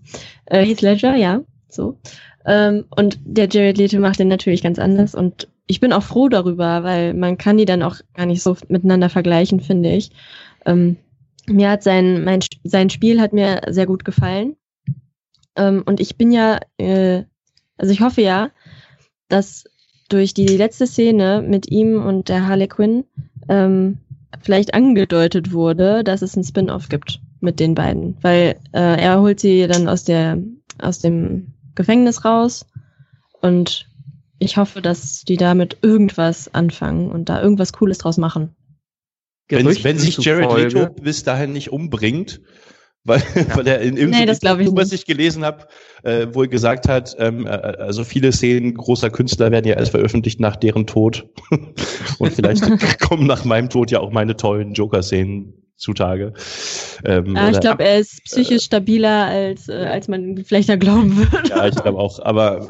äh, Heath Ledger, ja, so. Ähm, und der Jared Leto macht den natürlich ganz anders und ich bin auch froh darüber, weil man kann die dann auch gar nicht so miteinander vergleichen, finde ich. Ähm, mir hat sein, mein, sein Spiel hat mir sehr gut gefallen. Ähm, und ich bin ja, äh, also ich hoffe ja, dass durch die letzte Szene mit ihm und der Harley Quinn ähm, vielleicht angedeutet wurde, dass es ein Spin-off gibt mit den beiden. Weil äh, er holt sie dann aus der aus dem Gefängnis raus und ich hoffe, dass die damit irgendwas anfangen und da irgendwas Cooles draus machen. Wenn, wenn sich Jared Leto bis dahin nicht umbringt, weil, ja. weil er in irgendeinem nee, was ich gelesen habe, äh, wo er gesagt hat, ähm, äh, also viele Szenen großer Künstler werden ja erst veröffentlicht nach deren Tod. Und vielleicht kommen nach meinem Tod ja auch meine tollen Joker-Szenen zutage. Ähm, ah, ich glaube, er ist psychisch äh, stabiler, als, äh, als man vielleicht da glauben würde. Ja, ich glaube auch. Aber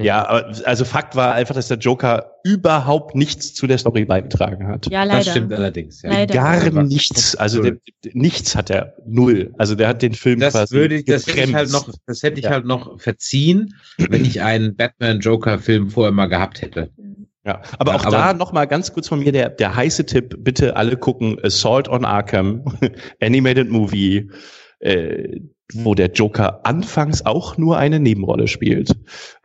ja, aber, also Fakt war einfach, dass der Joker überhaupt nichts zu der Story beigetragen hat. Ja, leider. Das stimmt allerdings. Ja. Leider. Gar nichts. Also der, nichts hat er null. Also der hat den Film das quasi würde ich, das hätte ich halt noch, das hätte ich ja. halt noch verziehen, wenn ich einen Batman-Joker-Film vorher mal gehabt hätte. Ja, aber ja, auch aber da nochmal ganz kurz von mir der, der heiße Tipp, bitte alle gucken Assault on Arkham, Animated Movie, äh, wo der Joker anfangs auch nur eine Nebenrolle spielt,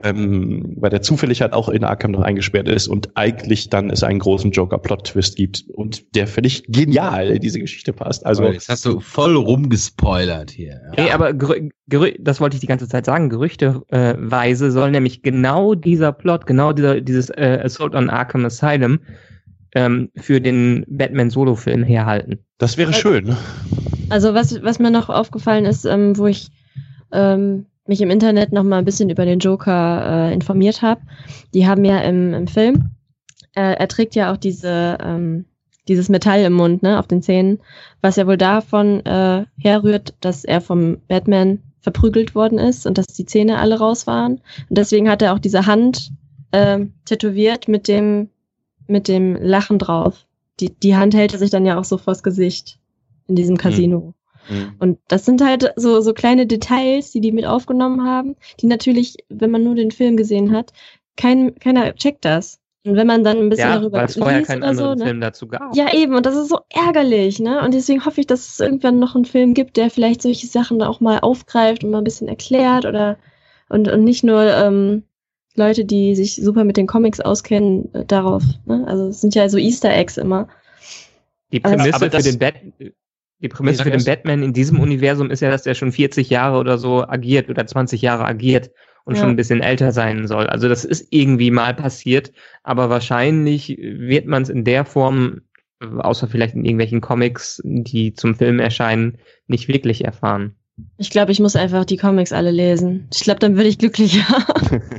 ähm, weil der zufällig halt auch in Arkham noch eingesperrt ist und eigentlich dann es einen großen Joker-Plot-Twist gibt und der völlig genial in diese Geschichte passt. Also jetzt hast du voll rumgespoilert hier. Ja. Hey, aber das wollte ich die ganze Zeit sagen. Gerüchteweise äh, soll nämlich genau dieser Plot, genau dieser dieses äh, Assault on Arkham Asylum ähm, für den Batman-Solo-Film herhalten. Das wäre schön. Also was, was mir noch aufgefallen ist, ähm, wo ich ähm, mich im Internet noch mal ein bisschen über den Joker äh, informiert habe, die haben ja im, im Film, äh, er trägt ja auch diese, ähm, dieses Metall im Mund, ne, auf den Zähnen, was ja wohl davon äh, herrührt, dass er vom Batman verprügelt worden ist und dass die Zähne alle raus waren. Und deswegen hat er auch diese Hand äh, tätowiert mit dem, mit dem Lachen drauf. Die, die Hand hält er sich dann ja auch so vors Gesicht in diesem hm. Casino. Mhm. Und das sind halt so, so kleine Details, die die mit aufgenommen haben, die natürlich, wenn man nur den Film gesehen hat, kein, keiner checkt das. Und wenn man dann ein bisschen Ja, darüber weil es vorher keinen oder so, anderen ne? Film dazu gab. Ja, eben, und das ist so ärgerlich, ne? Und deswegen hoffe ich, dass es irgendwann noch einen Film gibt, der vielleicht solche Sachen auch mal aufgreift und mal ein bisschen erklärt oder und, und nicht nur ähm, Leute, die sich super mit den Comics auskennen, äh, darauf. Ne? Also es sind ja so Easter Eggs immer. Die Also- Prämisse Aber für den Bat die Prämisse für den. Batman in diesem Universum ist ja, dass er schon 40 Jahre oder so agiert oder 20 Jahre agiert und Ja. schon ein bisschen älter sein soll. Also das ist irgendwie mal passiert, aber wahrscheinlich wird man es in der Form, außer vielleicht in irgendwelchen Comics, die zum Film erscheinen, nicht wirklich erfahren. Ich glaube, ich muss einfach die Comics alle lesen. Ich glaube, dann würde ich glücklicher.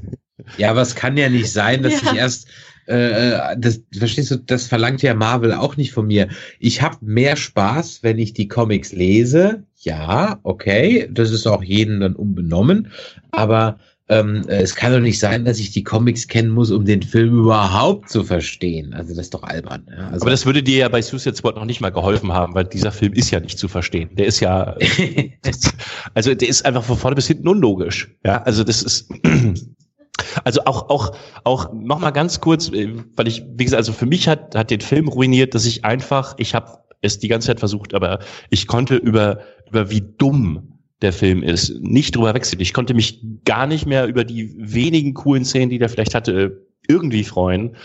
Ja, aber es kann ja nicht sein, dass Ja. ich erst, äh, das, verstehst du, das verlangt ja Marvel auch nicht von mir. Ich habe mehr Spaß, wenn ich die Comics lese. Ja, okay, das ist auch jedem dann unbenommen. Aber ähm, äh, es kann doch nicht sein, dass ich die Comics kennen muss, um den Film überhaupt zu verstehen. Also das ist doch albern. Ja? Also, Aber das würde dir ja bei Suicide Squad noch nicht mal geholfen haben, weil dieser Film ist ja nicht zu verstehen. Der ist ja, das, also der ist einfach von vorne bis hinten unlogisch. Ja, also das ist, also auch, auch, auch noch mal ganz kurz, äh, weil ich, wie gesagt, also für mich hat, hat den Film ruiniert, dass ich einfach, ich habe es die ganze Zeit versucht, aber ich konnte über, über wie dumm der Film ist, nicht drüber wechseln. Ich konnte mich gar nicht mehr über die wenigen coolen Szenen, die der vielleicht hatte, irgendwie freuen,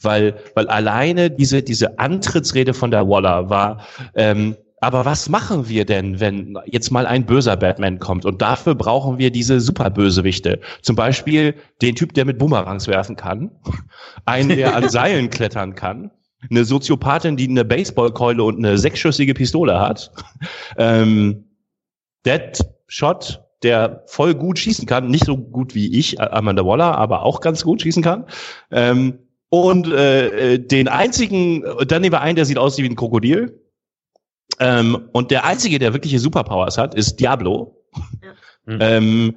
weil, weil alleine diese, diese Antrittsrede von der Waller war, ähm, aber was machen wir denn, wenn jetzt mal ein böser Batman kommt? Und dafür brauchen wir diese Superbösewichte. Zum Beispiel den Typ, der mit Boomerangs werfen kann, einen, der an Seilen klettern kann, eine Soziopathin, die eine Baseballkeule und eine sechsschüssige Pistole hat, ähm, Deadshot, der voll gut schießen kann, nicht so gut wie ich, Amanda Waller, aber auch ganz gut schießen kann. Ähm, und äh, den einzigen, dann nehmen wir einen, der sieht aus wie ein Krokodil. Ähm, und der einzige, der wirkliche Superpowers hat, ist Diablo. Ja. Ähm,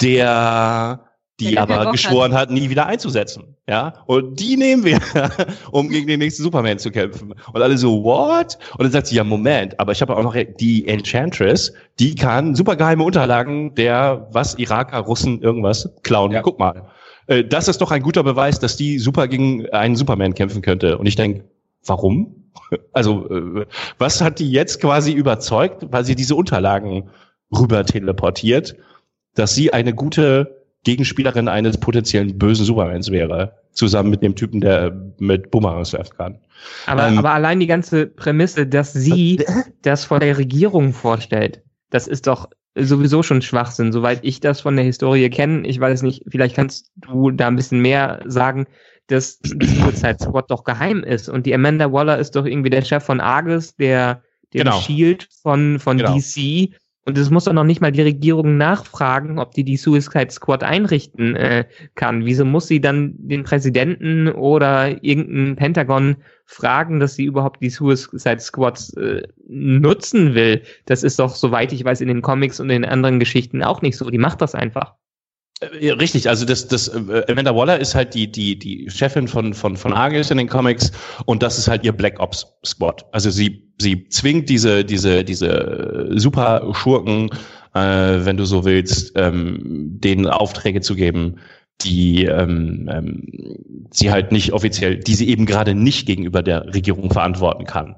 der die Der aber geschworen hat. nie wieder einzusetzen. Ja, und die nehmen wir, um gegen den nächsten Superman zu kämpfen. Und alle so, what? Und dann sagt sie, ja, Moment, aber ich habe auch noch die Enchantress, die kann supergeheime Unterlagen der, was, Iraker, Russen, irgendwas klauen. Ja. Guck mal. Äh, Das ist doch ein guter Beweis, dass die super gegen einen Superman kämpfen könnte. Und ich denke, warum? Also, äh, was hat die jetzt quasi überzeugt, weil sie diese Unterlagen rüber teleportiert, dass sie eine gute Gegenspielerin eines potenziellen bösen Supermans wäre, zusammen mit dem Typen, der mit Bumerangs werfen kann. Aber, Ähm, aber allein die ganze Prämisse, dass sie das von der Regierung vorstellt, das ist doch sowieso schon Schwachsinn, soweit ich das von der Historie kenne. Ich weiß nicht, vielleicht kannst du da ein bisschen mehr sagen, dass die Suicide Squad doch geheim ist. Und die Amanda Waller ist doch irgendwie der Chef von Argus, der, der Genau. Shield von, von Genau. DC. Und es muss doch noch nicht mal die Regierung nachfragen, ob die die Suicide Squad einrichten äh, kann. Wieso muss sie dann den Präsidenten oder irgendein Pentagon fragen, dass sie überhaupt die Suicide Squads äh, nutzen will? Das ist doch, soweit ich weiß, in den Comics und in anderen Geschichten auch nicht so. Die macht das einfach. Äh, richtig, also das, das äh, Amanda Waller ist halt die, die, die Chefin von, von, von Argus in den Comics und das ist halt ihr Black Ops Squad. Also sie, sie zwingt diese, diese, diese super Schurken, äh, wenn du so willst, ähm, denen Aufträge zu geben, die ähm, ähm, sie halt nicht offiziell, die sie eben gerade nicht gegenüber der Regierung verantworten kann.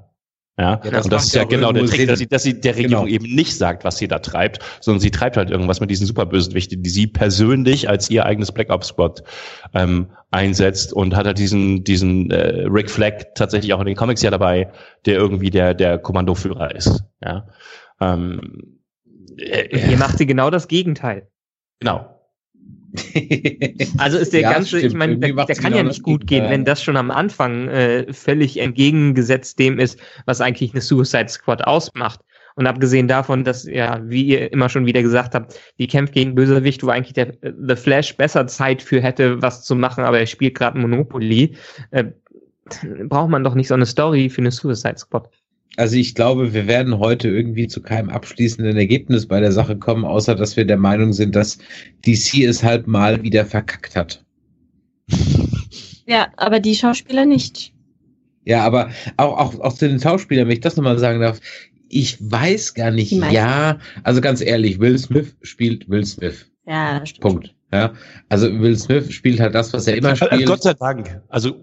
Ja, Ja, das und das ist ja genau der Trick, dass sie, dass sie der Regierung Genau. eben nicht sagt, was sie da treibt, sondern sie treibt halt irgendwas mit diesen Superbösewichten, die sie persönlich als ihr eigenes Black Ops Squad ähm, einsetzt und hat halt diesen diesen äh, Rick Flag tatsächlich auch in den Comics ja dabei, der irgendwie der der Kommandoführer ist. Ja, ähm, äh, Hier macht sie genau das Gegenteil. genau. Also ist der Ja, ganze, stimmt. ich meine, der, der kann genau ja nicht gut gehen, wenn das schon am Anfang äh, völlig entgegengesetzt dem ist, was eigentlich eine Suicide Squad ausmacht. Und abgesehen davon, dass ja, wie ihr immer schon wieder gesagt habt, die kämpft gegen Bösewicht, wo eigentlich der The Flash besser Zeit für hätte, was zu machen, aber er spielt gerade Monopoly, äh, braucht man doch nicht so eine Story für eine Suicide Squad. Also ich glaube, wir werden heute irgendwie zu keinem abschließenden Ergebnis bei der Sache kommen, außer dass wir der Meinung sind, dass DC es halt mal wieder verkackt hat. Ja, aber die Schauspieler nicht. Ja, aber auch, auch, auch zu den Schauspielern, wenn ich das nochmal sagen darf, ich weiß gar nicht, ja, also ganz ehrlich, Will Smith spielt Will Smith. Ja, stimmt. Punkt. Ja, also Will Smith spielt halt das, was er immer spielt. Gott sei Dank. Also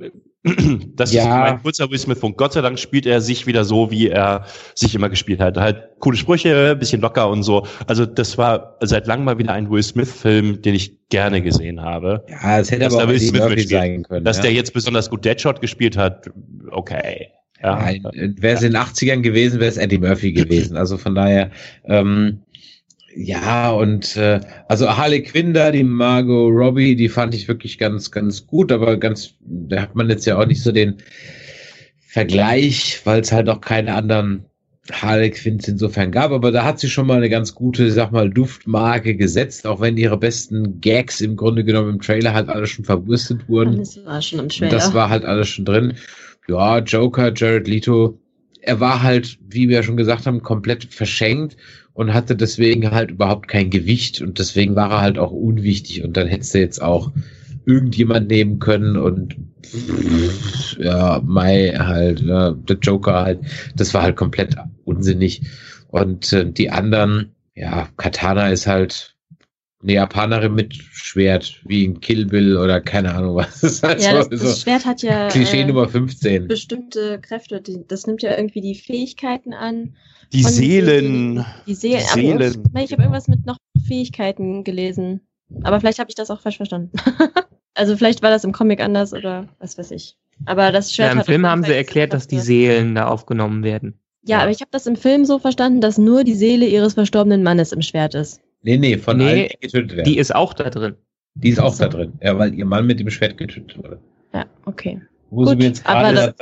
das Ja. ist mein kurzer Will Smith Punkt. Gott sei Dank spielt er sich wieder so, wie er sich immer gespielt hat. Halt coole Sprüche, bisschen locker und so. Also das war seit langem mal wieder ein Will Smith Film, den ich gerne gesehen habe. Ja, es hätte Dass aber auch Will Smith Murphy sein können. Dass ja. der jetzt besonders gut Deadshot gespielt hat, okay. Ja. Nein, wäre es in den 80ern gewesen, wäre es Eddie Murphy gewesen. Also von daher, ähm, ja, und äh, also Harley Quinn da, die Margot Robbie, die fand ich wirklich ganz, ganz gut, aber ganz, da hat man jetzt ja auch nicht so den Vergleich, weil es halt auch keine anderen Harley Quinns insofern gab, aber da hat sie schon mal eine ganz gute, sag mal, Duftmarke gesetzt, auch wenn ihre besten Gags im Grunde genommen im Trailer halt alle schon verwurstet wurden. Das war schon im Und Trailer. Das war halt alles schon drin. Ja, Joker, Jared Leto, er war halt, wie wir schon gesagt haben, komplett verschenkt und hatte deswegen halt überhaupt kein Gewicht und deswegen war er halt auch unwichtig und dann hättest du jetzt auch irgendjemand nehmen können und ja, Mai halt, ja, der Joker halt, das war halt komplett unsinnig. Und äh, die anderen, ja, Katana ist halt eine Japanerin mit Schwert, wie in Kill Bill oder keine Ahnung was. Das ist halt ja, so, das, so das Schwert hat ja Klischee äh, Nummer 15. bestimmte Kräfte. Die, das nimmt ja irgendwie die Fähigkeiten an. Die von Seelen. Die Seelen. Die Seelen, Aber ich ich habe irgendwas mit noch Fähigkeiten gelesen. Aber vielleicht habe ich das auch falsch verstanden. also vielleicht war das im Comic anders oder was weiß ich. Aber das Schwert Ja, Im hat Film haben sie erklärt, dass die. Seelen da aufgenommen werden. Ja, aber ich habe das im Film so verstanden, dass nur die Seele ihres verstorbenen Mannes im Schwert ist. Nee, nee, von Nee, allen, die getötet werden. Die Die, ist auch da drin. ist auch so. da drin. Ja, weil ihr Mann mit dem Schwert getötet wurde. Ja, okay. Wo sie Gut, mir jetzt aber gerade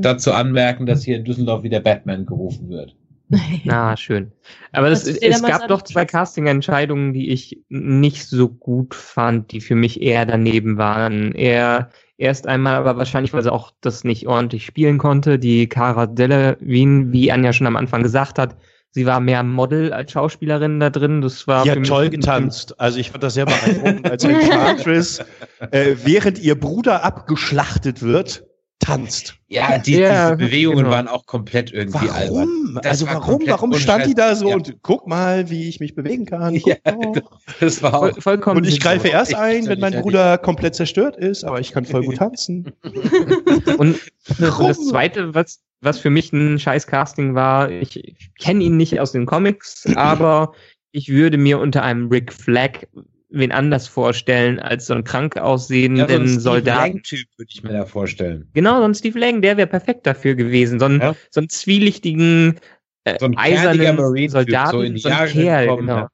dazu anmerken, dass hier in Düsseldorf wieder Batman gerufen wird. Ah, schön. Aber das, es gab doch zwei? Casting-Entscheidungen, die ich nicht so gut fand, die für mich eher daneben waren. Er erst einmal, aber wahrscheinlich, weil sie auch das nicht ordentlich spielen konnte, die Cara Delevingne, wie Anja schon am Anfang gesagt hat, sie war mehr Model als Schauspielerin da drin. Das war für hat toll getanzt. Also ich fand das sehr beeindruckend, als Enchantress, äh, während ihr Bruder abgeschlachtet wird, tanzt. Ja, die, Ja, diese Bewegungen genau. waren auch komplett irgendwie albern. Warum? Das Also war warum? Warum stand die da so Ja. und guck mal, wie ich mich bewegen kann? Ja, mal. Das war auch Voll, vollkommen Und ich greife erst ein, wenn mein. Bruder komplett zerstört ist, aber ich kann voll gut tanzen. Und, und Warum? das Zweite, was, was für mich ein scheiß Casting war, ich, ich kenne ihn nicht aus den Comics, aber ich würde mir unter einem Rick Flag wen anders vorstellen als so einen krank ja, aussehenden so ein Steve Soldaten. Lang-Typ würde ich mir da vorstellen. Genau, so ein Steve Lang, der wäre perfekt dafür gewesen. So einen, Ja. so einen zwielichtigen, äh, So ein eisernen Marine-Typ, Soldaten, so so, in die ein Jahre Kerl, gekommen, genau. ja.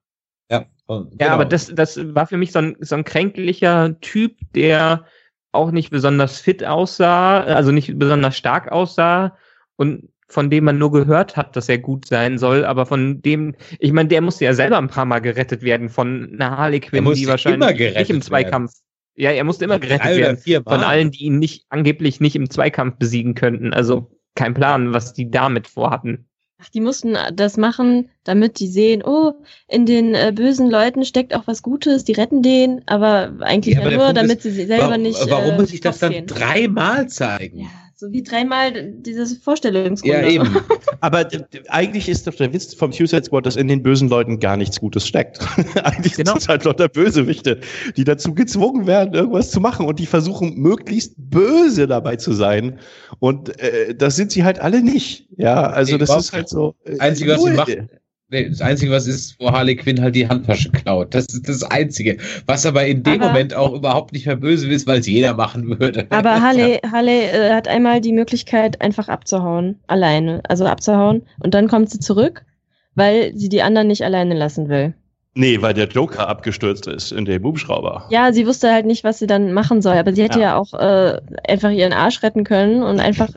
Ja, so, Ja, genau. aber das, das war für mich so ein, so ein kränklicher Typ, der auch nicht besonders fit aussah, also nicht besonders stark aussah und von dem man nur gehört hat, dass er gut sein soll, aber von dem, ich meine, der musste ja selber ein paar Mal gerettet werden von einer Harley Quinn, die immer wahrscheinlich gerettet nicht im werden. Zweikampf. Ja, er musste immer gerettet werden von allen, die ihn nicht angeblich nicht im Zweikampf besiegen könnten. Also kein Plan, was die damit vorhatten. Ach, die mussten das machen, damit die sehen, oh, in den äh, bösen Leuten steckt auch was Gutes, die retten den, aber eigentlich Ja, aber nur, Punkt damit ist, sie selber warum, nicht. warum äh, muss ich das dann dreimal zeigen? Ja, so wie dreimal dieses Vorstellungsrunde. Ja, eben. Aber eigentlich ist doch der Witz vom Suicide Squad, dass in den bösen Leuten gar nichts Gutes steckt. eigentlich Genau. sind es halt lauter Bösewichte, die dazu gezwungen werden, irgendwas zu machen und die versuchen, möglichst böse dabei zu sein. Und äh, das sind sie halt alle nicht. Ja, also das ist halt so. äh, Einzige, was sie null. Nee, das Einzige, was ist, wo Harley Quinn halt die Handtasche klaut. Das ist das Einzige. Was aber in dem Aber- Moment auch überhaupt nicht mehr böse ist, weil es jeder machen würde. Aber Harley, Harley äh, hat einmal die Möglichkeit, einfach abzuhauen, alleine, also abzuhauen, und dann kommt sie zurück, weil sie die anderen nicht alleine lassen will. Nee, weil der Joker abgestürzt ist in dem Hubschrauber. Ja, sie wusste halt nicht, was sie dann machen soll, aber sie hätte Ja. ja, auch äh, einfach ihren Arsch retten können und einfach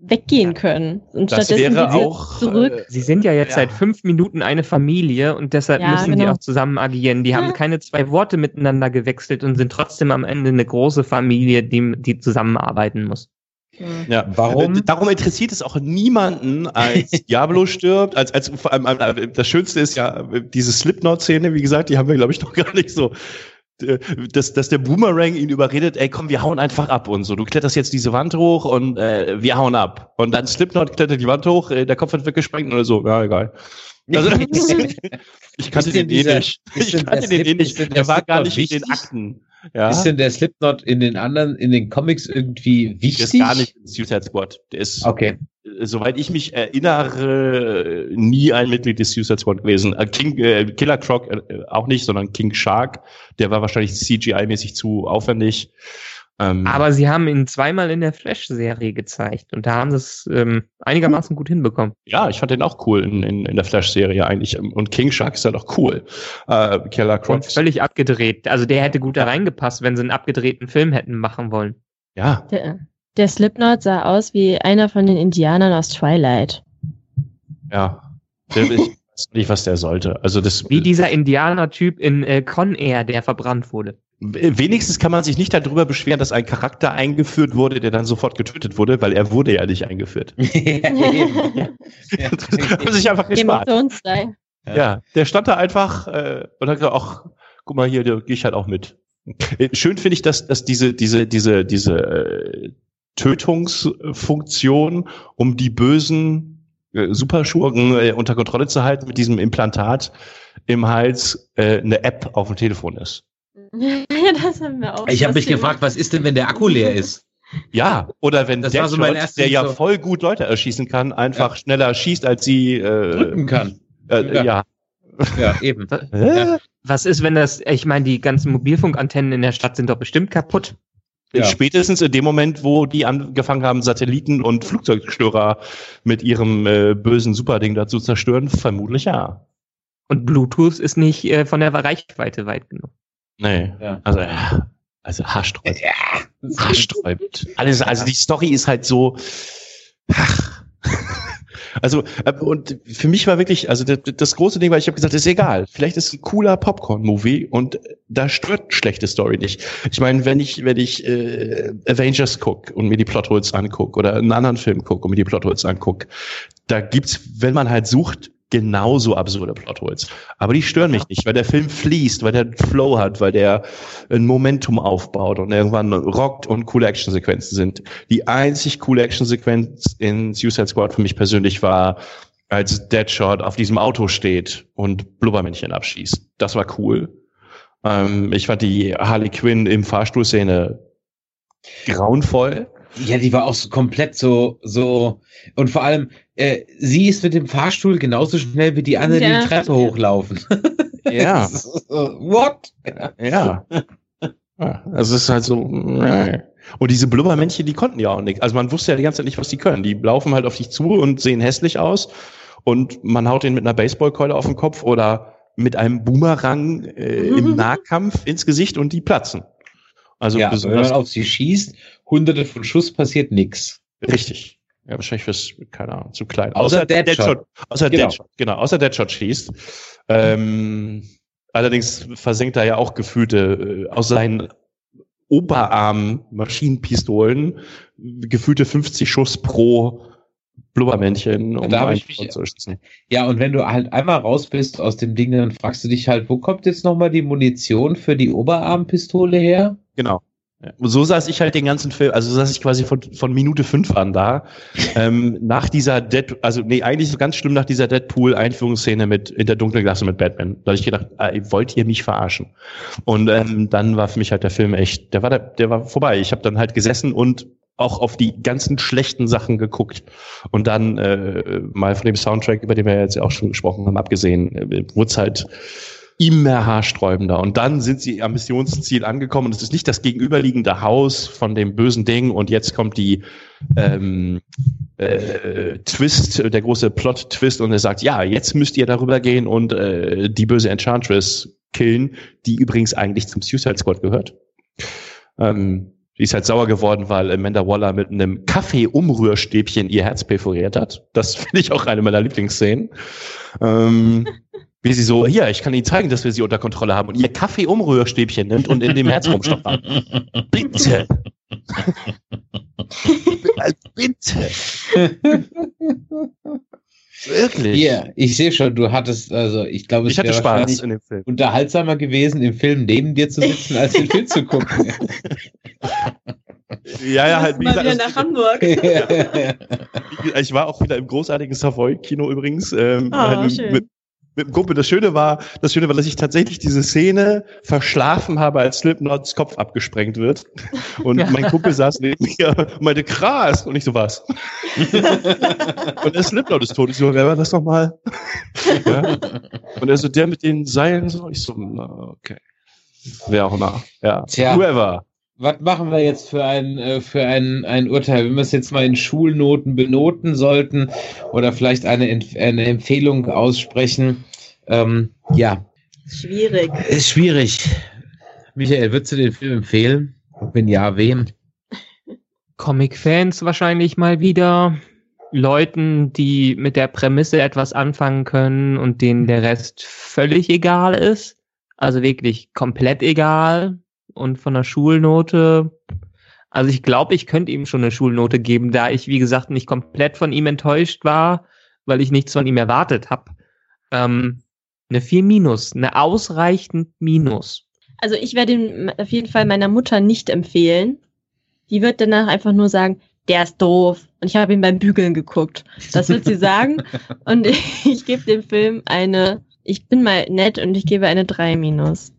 weggehen können. Und Das stattdessen wäre auch zurück. äh, Sie sind ja jetzt Ja. seit fünf Minuten eine Familie und deshalb Ja, müssen die genau. auch zusammen agieren. Die haben keine zwei Worte miteinander gewechselt und sind trotzdem am Ende eine große Familie, die, die zusammenarbeiten muss. Ja. Warum? Äh, Darum interessiert es auch niemanden, als Diablo stirbt, als, als vor allem, äh, das Schönste ist ja diese Slipknot-Szene, wie gesagt, die haben wir, glaube ich, noch gar nicht so. Äh, Dass, dass der Boomerang ihn überredet, ey, komm, wir hauen einfach ab und so. Du kletterst jetzt diese Wand hoch und äh, wir hauen ab. Und dann Slipknot klettert die Wand hoch, äh, der Kopf wird weggesprengt oder so. Ja, egal. Also, ich kannte den eh nicht. Ich kannte der den eh nicht. der Der war gar nicht in den wichtig? Akten. Ja, Ist denn der Slipknot in den anderen, in den Comics irgendwie der wichtig? ist gar nicht im Suicide Squad. Der ist, Okay. äh, soweit ich mich erinnere, äh, nie ein Mitglied des Suicide Squad gewesen. Äh, King, äh, Killer Croc äh, auch nicht, sondern King Shark. Der war wahrscheinlich CGI-mäßig zu aufwendig. Ähm, Aber sie haben ihn zweimal in der Flash-Serie gezeigt und da haben sie es ähm, einigermaßen gut hinbekommen. ja, ich fand den auch cool in, in, in der Flash-Serie eigentlich. Und King Shark ist halt auch cool. Äh, Killer Croc. Und völlig abgedreht. Also der hätte gut da reingepasst, wenn sie einen abgedrehten Film hätten machen wollen. Ja, Der, der Slipknot sah aus wie einer von den Indianern aus Twilight. ja. Ich weiß nicht, was der sollte. Also das, Wie dieser Indianer-Typ in äh, Con Air, der verbrannt wurde. Wenigstens kann man sich nicht darüber beschweren, dass ein Charakter eingeführt wurde, der dann sofort getötet wurde, weil er wurde ja nicht eingeführt. Haben sich einfach gespart. Ja, der stand da einfach äh, und hat gesagt, ach, guck mal hier, da gehe ich halt auch mit. Schön finde ich, dass, dass diese, diese, diese, diese äh, Tötungsfunktion, um die bösen äh, Superschurken äh, unter Kontrolle zu halten, mit diesem Implantat im Hals äh, eine App auf dem Telefon ist. Ja, das haben wir auch. Ich habe mich gefragt, was ist denn, wenn der Akku leer ist? Ja, oder wenn Das der, war so mein der ja so- voll gut Leute erschießen kann, einfach schneller schießt, als sie äh, Drücken kann. äh, Ja. ja. Ja, eben. Äh? Was ist, wenn das, ich meine, die ganzen Mobilfunkantennen in der Stadt sind doch bestimmt kaputt. Ja. Spätestens in dem Moment, wo die angefangen haben, Satelliten und Flugzeugstörer mit ihrem äh, bösen Superding dazu zu zerstören, vermutlich ja. Und Bluetooth ist nicht äh, von der Reichweite weit genug. Nee. Ja. Also, äh, also haarsträubend. Ja. Haarsträubend. Alles, also die Story ist halt so. Ach. Also, äh, und für mich war wirklich, also das, das große Ding war, ich habe gesagt, ist egal. Vielleicht ist es ein cooler Popcorn-Movie und da stört schlechte Story nicht. Ich meine, wenn ich, wenn ich äh, Avengers guck und mir die Plotholes anguck oder einen anderen Film guck und mir die Plotholes anguck, da gibt's, wenn man halt sucht, genauso absurde Plotholes. Aber die stören mich nicht, weil der Film fließt, weil der Flow hat, weil der ein Momentum aufbaut und irgendwann rockt und coole Actionsequenzen sind. Die einzig coole Actionsequenz in Suicide Squad für mich persönlich war, als Deadshot auf diesem Auto steht und Blubbermännchen abschießt. Das war cool. Ähm, ich fand die Harley Quinn im Fahrstuhlszene grauenvoll. Ja, die war auch so komplett so, so, und vor allem, äh, sie ist mit dem Fahrstuhl genauso schnell wie die anderen, die Ja. die Treppe hochlaufen. Ja. So, What? Ja. ja. Also es ist halt so. äh. Und diese Blubbermännchen, die konnten ja auch nichts. Also man wusste ja die ganze Zeit nicht, was die können. Die laufen halt auf dich zu und sehen hässlich aus. Und man haut ihnen mit einer Baseballkeule auf den Kopf oder mit einem Boomerang äh, im Nahkampf ins Gesicht und die platzen. Also ja, wenn man auf sie schießt, hunderte von Schuss passiert nix. richtig. Ja, wahrscheinlich fürs, keine Ahnung, zu klein. Außer Deadshot. Außer Genau. Deadshot, genau. Außer Deadshot schießt. Ähm, allerdings versenkt er ja auch gefühlte, äh, aus seinen Oberarm Maschinenpistolen gefühlte 50 Schuss pro Blubbermännchen. Um Da ich mich- zu schießen. Ja, und wenn du halt einmal raus bist aus dem Ding, dann fragst du dich halt, wo kommt jetzt nochmal die Munition für die Oberarmpistole her? Genau. Ja. So saß ich halt den ganzen Film, also so saß ich quasi von, von Minute fünf an da. ähm, nach dieser Dead, also nee, eigentlich so ganz schlimm nach dieser Deadpool-Einführungsszene mit in der dunklen Klasse mit Batman. Da habe ich gedacht, äh, wollt ihr mich verarschen? Und ähm, dann war für mich halt der Film echt, der war der, der war vorbei. Ich habe dann halt gesessen und auch auf die ganzen schlechten Sachen geguckt. Und dann äh, mal von dem Soundtrack, über den wir jetzt ja auch schon gesprochen haben, abgesehen, äh, wurde es halt immer haarsträubender. Und dann sind sie am Missionsziel angekommen und es ist nicht das gegenüberliegende Haus von dem bösen Ding und jetzt kommt die ähm, äh, Twist, der große Plot-Twist und er sagt, ja, jetzt müsst ihr darüber gehen und äh, die böse Enchantress killen, die übrigens eigentlich zum Suicide Squad gehört. Ähm, die ist halt sauer geworden, weil Amanda Waller mit einem Kaffee-Umrührstäbchen ihr Herz perforiert hat. Das finde ich auch eine meiner Lieblingsszenen. Ähm, wie sie so, hier, ich kann Ihnen zeigen, dass wir sie unter Kontrolle haben und ihr Kaffee-Umrührstäbchen nimmt und in dem Herz rumstopft. Bitte. Bitte. Wirklich. Hier, ich sehe schon, du hattest, also ich glaube, es Ich hatte wäre Spaß wahrscheinlich in dem Film. unterhaltsamer gewesen, im Film neben dir zu sitzen, als den Film zu gucken. Ja, ja, halt, wie Mal wieder gesagt, nach Hamburg. ich war auch wieder im großartigen Savoy-Kino übrigens. Ähm, Ah, halt schön. mit, mit dem Kumpel. Das Schöne war, das Schöne war, dass ich tatsächlich diese Szene verschlafen habe, als Slipknots Kopf abgesprengt wird. Und mein Kumpel saß neben mir und meinte, krass. Und ich so, was? und der Slipknot ist tot. Ich so, wer war das nochmal? ja. Und er so, der mit den Seilen. So. Ich so, okay. Wer auch immer. Ja. Tja. Whoever. Was machen wir jetzt für ein, äh, für ein, ein Urteil? Wenn wir es jetzt mal in Schulnoten benoten sollten oder vielleicht eine, eine Empfehlung aussprechen. Ähm, ja, Schwierig. ist schwierig. Michael, würdest du den Film empfehlen? Wenn ja, wem? Comic-Fans wahrscheinlich mal wieder. Leuten, die mit der Prämisse etwas anfangen können und denen der Rest völlig egal ist. Also wirklich komplett egal. Und von der Schulnote. Also ich glaube, ich könnte ihm schon eine Schulnote geben, da ich, wie gesagt, nicht komplett von ihm enttäuscht war, weil ich nichts von ihm erwartet habe. Ähm, eine 4 minus, eine ausreichend minus. Also ich werde ihn auf jeden Fall meiner Mutter nicht empfehlen. Die wird danach einfach nur sagen, der ist doof. Und ich habe ihn beim Bügeln geguckt. Das wird sie sagen. Und ich, ich gebe dem Film eine, ich bin mal nett und ich gebe eine 3 minus.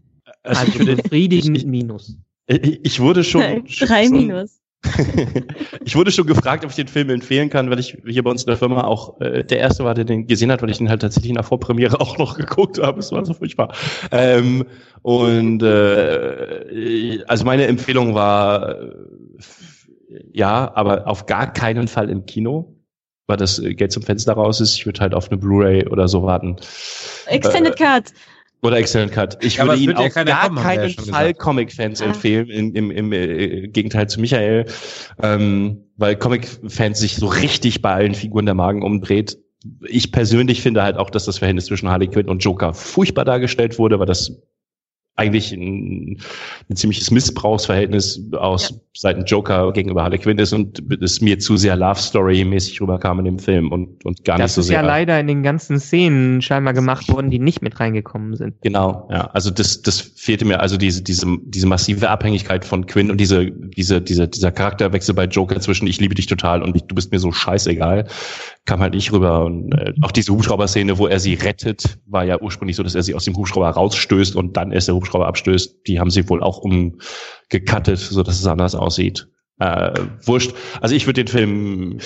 Also, Also ich, würde, befriedigend minus. ich, ich wurde schon. Nein, schon 3 minus. ich wurde schon gefragt, ob ich den Film empfehlen kann, weil ich hier bei uns in der Firma auch äh, der erste war, der den gesehen hat, weil ich ihn halt tatsächlich in der Vorpremiere auch noch geguckt habe. Es war so furchtbar. Ähm, und äh, also meine Empfehlung war äh, ja, aber auf gar keinen Fall im Kino, weil das äh, Geld zum Fenster raus ist. Ich würde halt auf eine Bluray oder so warten. Extended Cut. Oder Excellent Cut. Ich Ja, würde es ihn wird ja auf keiner gar kommen, ja keinen Fall gesagt. Comic-Fans Ah. empfehlen, im, im, im äh, Gegenteil zu Michael, ähm, weil Comic-Fans sich so richtig bei allen Figuren der Magen umdreht. Ich persönlich finde halt auch, dass das Verhältnis zwischen Harley Quinn und Joker furchtbar dargestellt wurde, weil das eigentlich ein, ein ziemliches Missbrauchsverhältnis aus Seiten Joker gegenüber Harley Quinn ist und es mir zu sehr Love Story mäßig rüberkam in dem Film und, und gar Das nicht so ist sehr. ja leider in den ganzen Szenen scheinbar gemacht worden, die nicht mit reingekommen sind. Genau, ja. Also das, das fehlte mir, also diese, diese, diese massive Abhängigkeit von Quinn und diese, diese, diese, dieser Charakterwechsel bei Joker zwischen ich liebe dich total und ich, du bist mir so scheißegal, kam halt nicht rüber. Und äh, auch diese Hubschrauber-Szene, wo er sie rettet, war ja ursprünglich so, dass er sie aus dem Hubschrauber rausstößt und dann erst der Hubschrauber abstößt. Die haben sie wohl auch umgekattet, so dass es anders aussieht. Äh, wurscht. Also ich würde den Film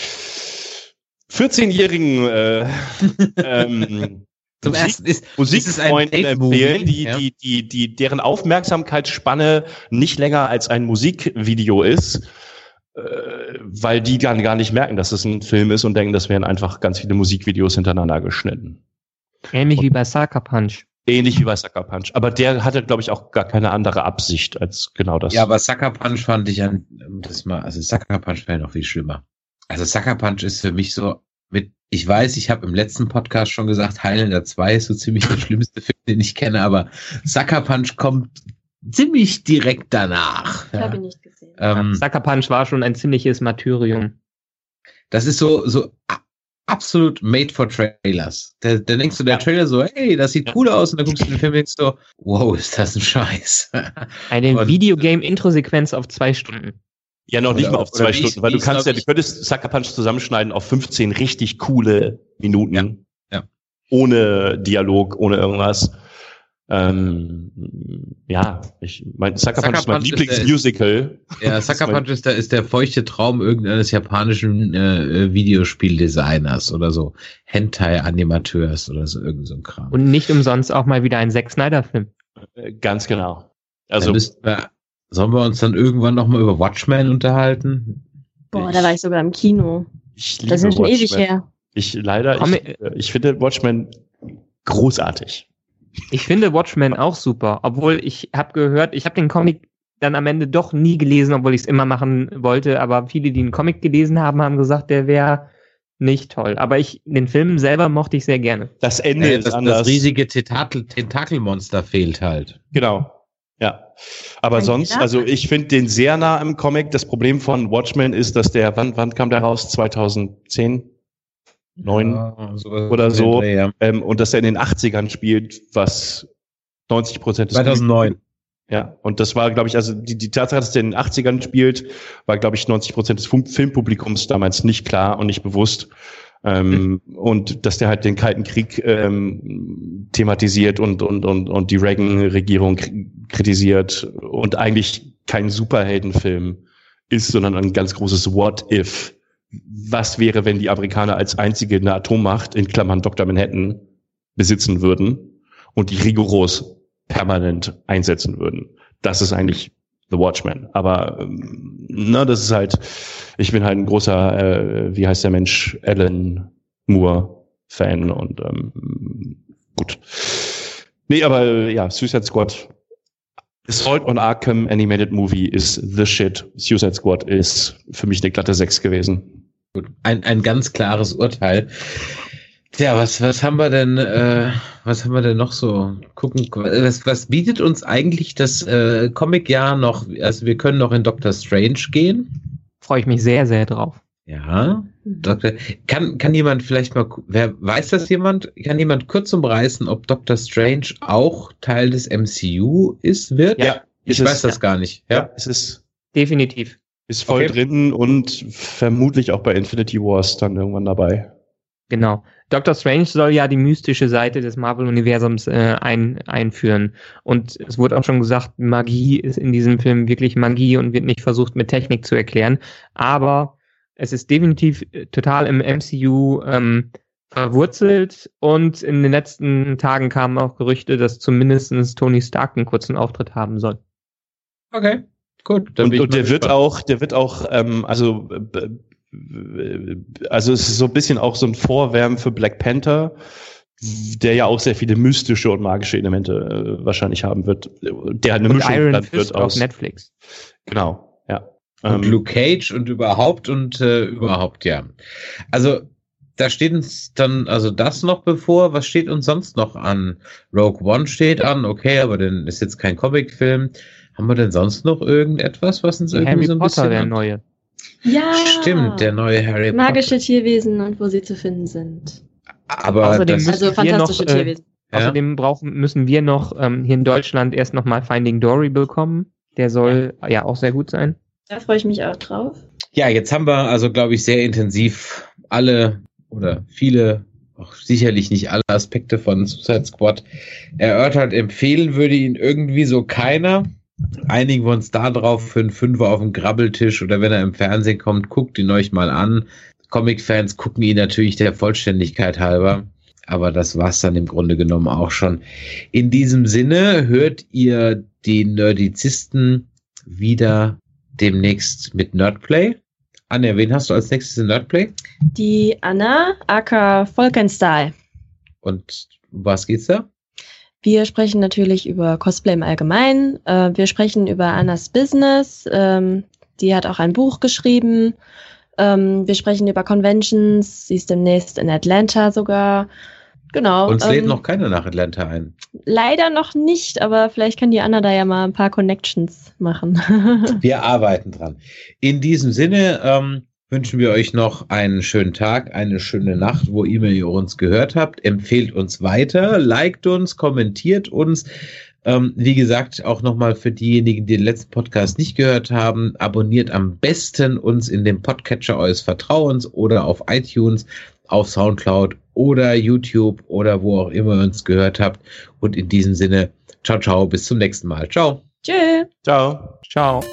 14-jährigen äh, ähm, Zum ersten ist, Musikfreunden Ist empfehlen, die, Ja. die, die, die, deren Aufmerksamkeitsspanne nicht länger als ein Musikvideo ist, weil die gar, gar nicht merken, dass es ein Film ist und denken, das wären einfach ganz viele Musikvideos hintereinander geschnitten. Ähnlich wie bei Sucker Punch. Ähnlich wie bei Sucker Punch. Aber der hatte, glaube ich, auch gar keine andere Absicht als genau das. Ja, aber Sucker Punch fand ich an, das mal, also Sucker Punch wäre noch viel schlimmer. Also Sucker Punch ist für mich so mit, ich weiß, ich habe im letzten Podcast schon gesagt, Highlander 2 ist so ziemlich der schlimmste Film, den ich kenne, aber Sucker Punch kommt ziemlich direkt danach. Ich Ja. habe ihn nicht gesehen. Ähm, Sucker Punch war schon ein ziemliches Martyrium. das ist so, so absolut made for Trailers. Da, da denkst du, der Trailer so, hey, das sieht cool aus, und dann guckst du den Film und denkst so, wow, ist das ein Scheiß. Eine Videogame-Intro-Sequenz auf zwei Stunden. Ja, noch nicht Oder- mal auf zwei wie ich- Stunden, weil du ich, kannst ja, du könntest Sucker Punch zusammenschneiden auf 15 richtig coole Minuten. Ja, ja. Ohne Dialog, ohne irgendwas. Ähm, ja, ich mein Sucker, Sucker Punch ist mein Punch ist der- Lieblingsmusical. Ja, Sucker Punch ist der, ist der feuchte Traum irgendeines japanischen äh, äh, Videospieldesigners oder so. Hentai-Animateurs oder so, irgend so ein Kram. Und nicht umsonst auch mal wieder ein Zack Snyder-Film. Äh, Ganz genau. also, wir, sollen wir uns dann irgendwann nochmal über Watchmen unterhalten? Boah, da war ich sogar im Kino. ich Das ist schon ewig her. Ich leider, ich, äh, ich finde Watchmen großartig. Ich finde Watchmen auch super, obwohl ich habe gehört, ich habe den Comic dann am Ende doch nie gelesen, obwohl ich es immer machen wollte, aber viele, die einen Comic gelesen haben, haben gesagt, der wäre nicht toll. Aber ich, den Film selber mochte ich sehr gerne. Das Ende Äh, ist das, anders. das riesige Tentakel, Tentakelmonster fehlt halt. Genau. Ja. Aber Ein sonst, also ich finde den sehr nah im Comic. Das Problem von Watchmen ist, dass der, wann, wann kam der raus? 2010? Neun? Ja, Oder so. Dreh, ja. Ähm, und dass er in den 80ern spielt, was 90 Prozent des 2009. Ja, und das war, glaube ich, also die, die Tatsache, dass der in den 80ern spielt, war, glaube ich, 90 Prozent des Filmpublikums damals nicht klar und nicht bewusst. Ähm, Und dass der halt den Kalten Krieg ähm, thematisiert und, und, und, und die Reagan-Regierung kritisiert und eigentlich kein Superheldenfilm ist, sondern ein ganz großes What if. Was wäre, wenn die Amerikaner als einzige eine Atommacht in Klammern Dr. Manhattan besitzen würden und die rigoros permanent einsetzen würden? Das ist eigentlich The Watchmen. Aber ähm, na, das ist halt, ich bin halt ein großer, äh, wie heißt der Mensch, Alan Moore Fan und ähm, gut. Nee, aber äh, ja, Suicide Squad. Assault on Arkham Animated Movie ist the shit. Suicide Squad ist für mich eine glatte 6 gewesen. Ein, ein ganz klares Urteil. Tja, was, was haben wir denn, äh, was haben wir denn noch so? Gucken, was, was bietet uns eigentlich das äh, Comic-Jahr noch? Also wir können noch in Doctor Strange gehen. Freue ich mich sehr, sehr drauf. Ja, Doktor, kann, kann jemand vielleicht mal, wer weiß das jemand? Kann jemand kurz umreißen, ob Doctor Strange auch Teil des MCU ist, wird? Ja, ich weiß das gar nicht. Ja, ja es ist definitiv. Ist voll okay. drin und vermutlich auch bei Infinity Wars dann irgendwann dabei. Genau. Doctor Strange soll ja die mystische Seite des Marvel-Universums äh, ein, einführen. Und es wurde auch schon gesagt, Magie ist in diesem Film wirklich Magie und wird nicht versucht mit Technik zu erklären. Aber es ist definitiv äh, total im MCU ähm, verwurzelt und in den letzten Tagen kamen auch Gerüchte, dass zumindest Tony Stark einen kurzen Auftritt haben soll. Okay, gut. und, und der wird auch, der wird auch, ähm, also also es ist so ein bisschen auch so ein Vorwärmen für Black Panther, der ja auch sehr viele mystische und magische Elemente äh, wahrscheinlich haben wird. Der eine und Mischung Iron Fist wird aus Netflix. Genau, ja. Und ähm, Luke Cage und überhaupt und äh, überhaupt, ja. Also da steht uns dann also das noch bevor. Was steht uns sonst noch an? Rogue One steht an, okay, aber dann ist jetzt kein Comicfilm. Haben wir denn sonst noch irgendetwas, was uns irgendwie Harry so ein Potter, bisschen der neue. Ja. Stimmt, der neue Harry Potter. Magische Tierwesen und wo sie zu finden sind. Aber Außerdem das, Also fantastische noch, äh, Tierwesen. Ja. Außerdem brauchen, müssen wir noch ähm, hier in Deutschland erst nochmal Finding Dory bekommen. Der soll ja. auch sehr gut sein. Da freue ich mich auch drauf. ja, jetzt haben wir also, glaube ich, sehr intensiv alle oder viele, auch sicherlich nicht alle Aspekte von Suicide Squad erörtert. Empfehlen würde ihn irgendwie so keiner. Einigen wir uns da drauf für einen Fünfer auf dem Grabbeltisch oder wenn er im Fernsehen kommt, guckt ihn euch mal an. Comic-Fans gucken ihn natürlich der Vollständigkeit halber. Aber das war's dann im Grunde genommen auch schon. In diesem Sinne hört ihr die Nerdizisten wieder demnächst mit Nerdplay. Anja, wen hast du als nächstes in Nerdplay? Die Anna, aka Volkenstahl. Und was geht's da? Wir sprechen natürlich über Cosplay im Allgemeinen. Äh, wir sprechen über Annas Business. Ähm, die hat auch ein Buch geschrieben. Ähm, wir sprechen über Conventions. Sie ist demnächst in Atlanta sogar. Genau. Uns lädt ähm, noch keiner nach Atlanta ein. Leider noch nicht, aber vielleicht kann die Anna da ja mal ein paar Connections machen. Wir arbeiten dran. In diesem Sinne ähm, wünschen wir euch noch einen schönen Tag, eine schöne Nacht, wo immer ihr uns gehört habt. Empfehlt uns weiter, liked uns, kommentiert uns. Ähm, wie gesagt, auch nochmal für diejenigen, die den letzten Podcast nicht gehört haben, abonniert am besten uns in dem Podcatcher eures Vertrauens oder auf iTunes, auf Soundcloud oder YouTube oder wo auch immer ihr uns gehört habt. Und in diesem Sinne, ciao, ciao, bis zum nächsten Mal. Ciao. Tschö. Ciao. Ciao.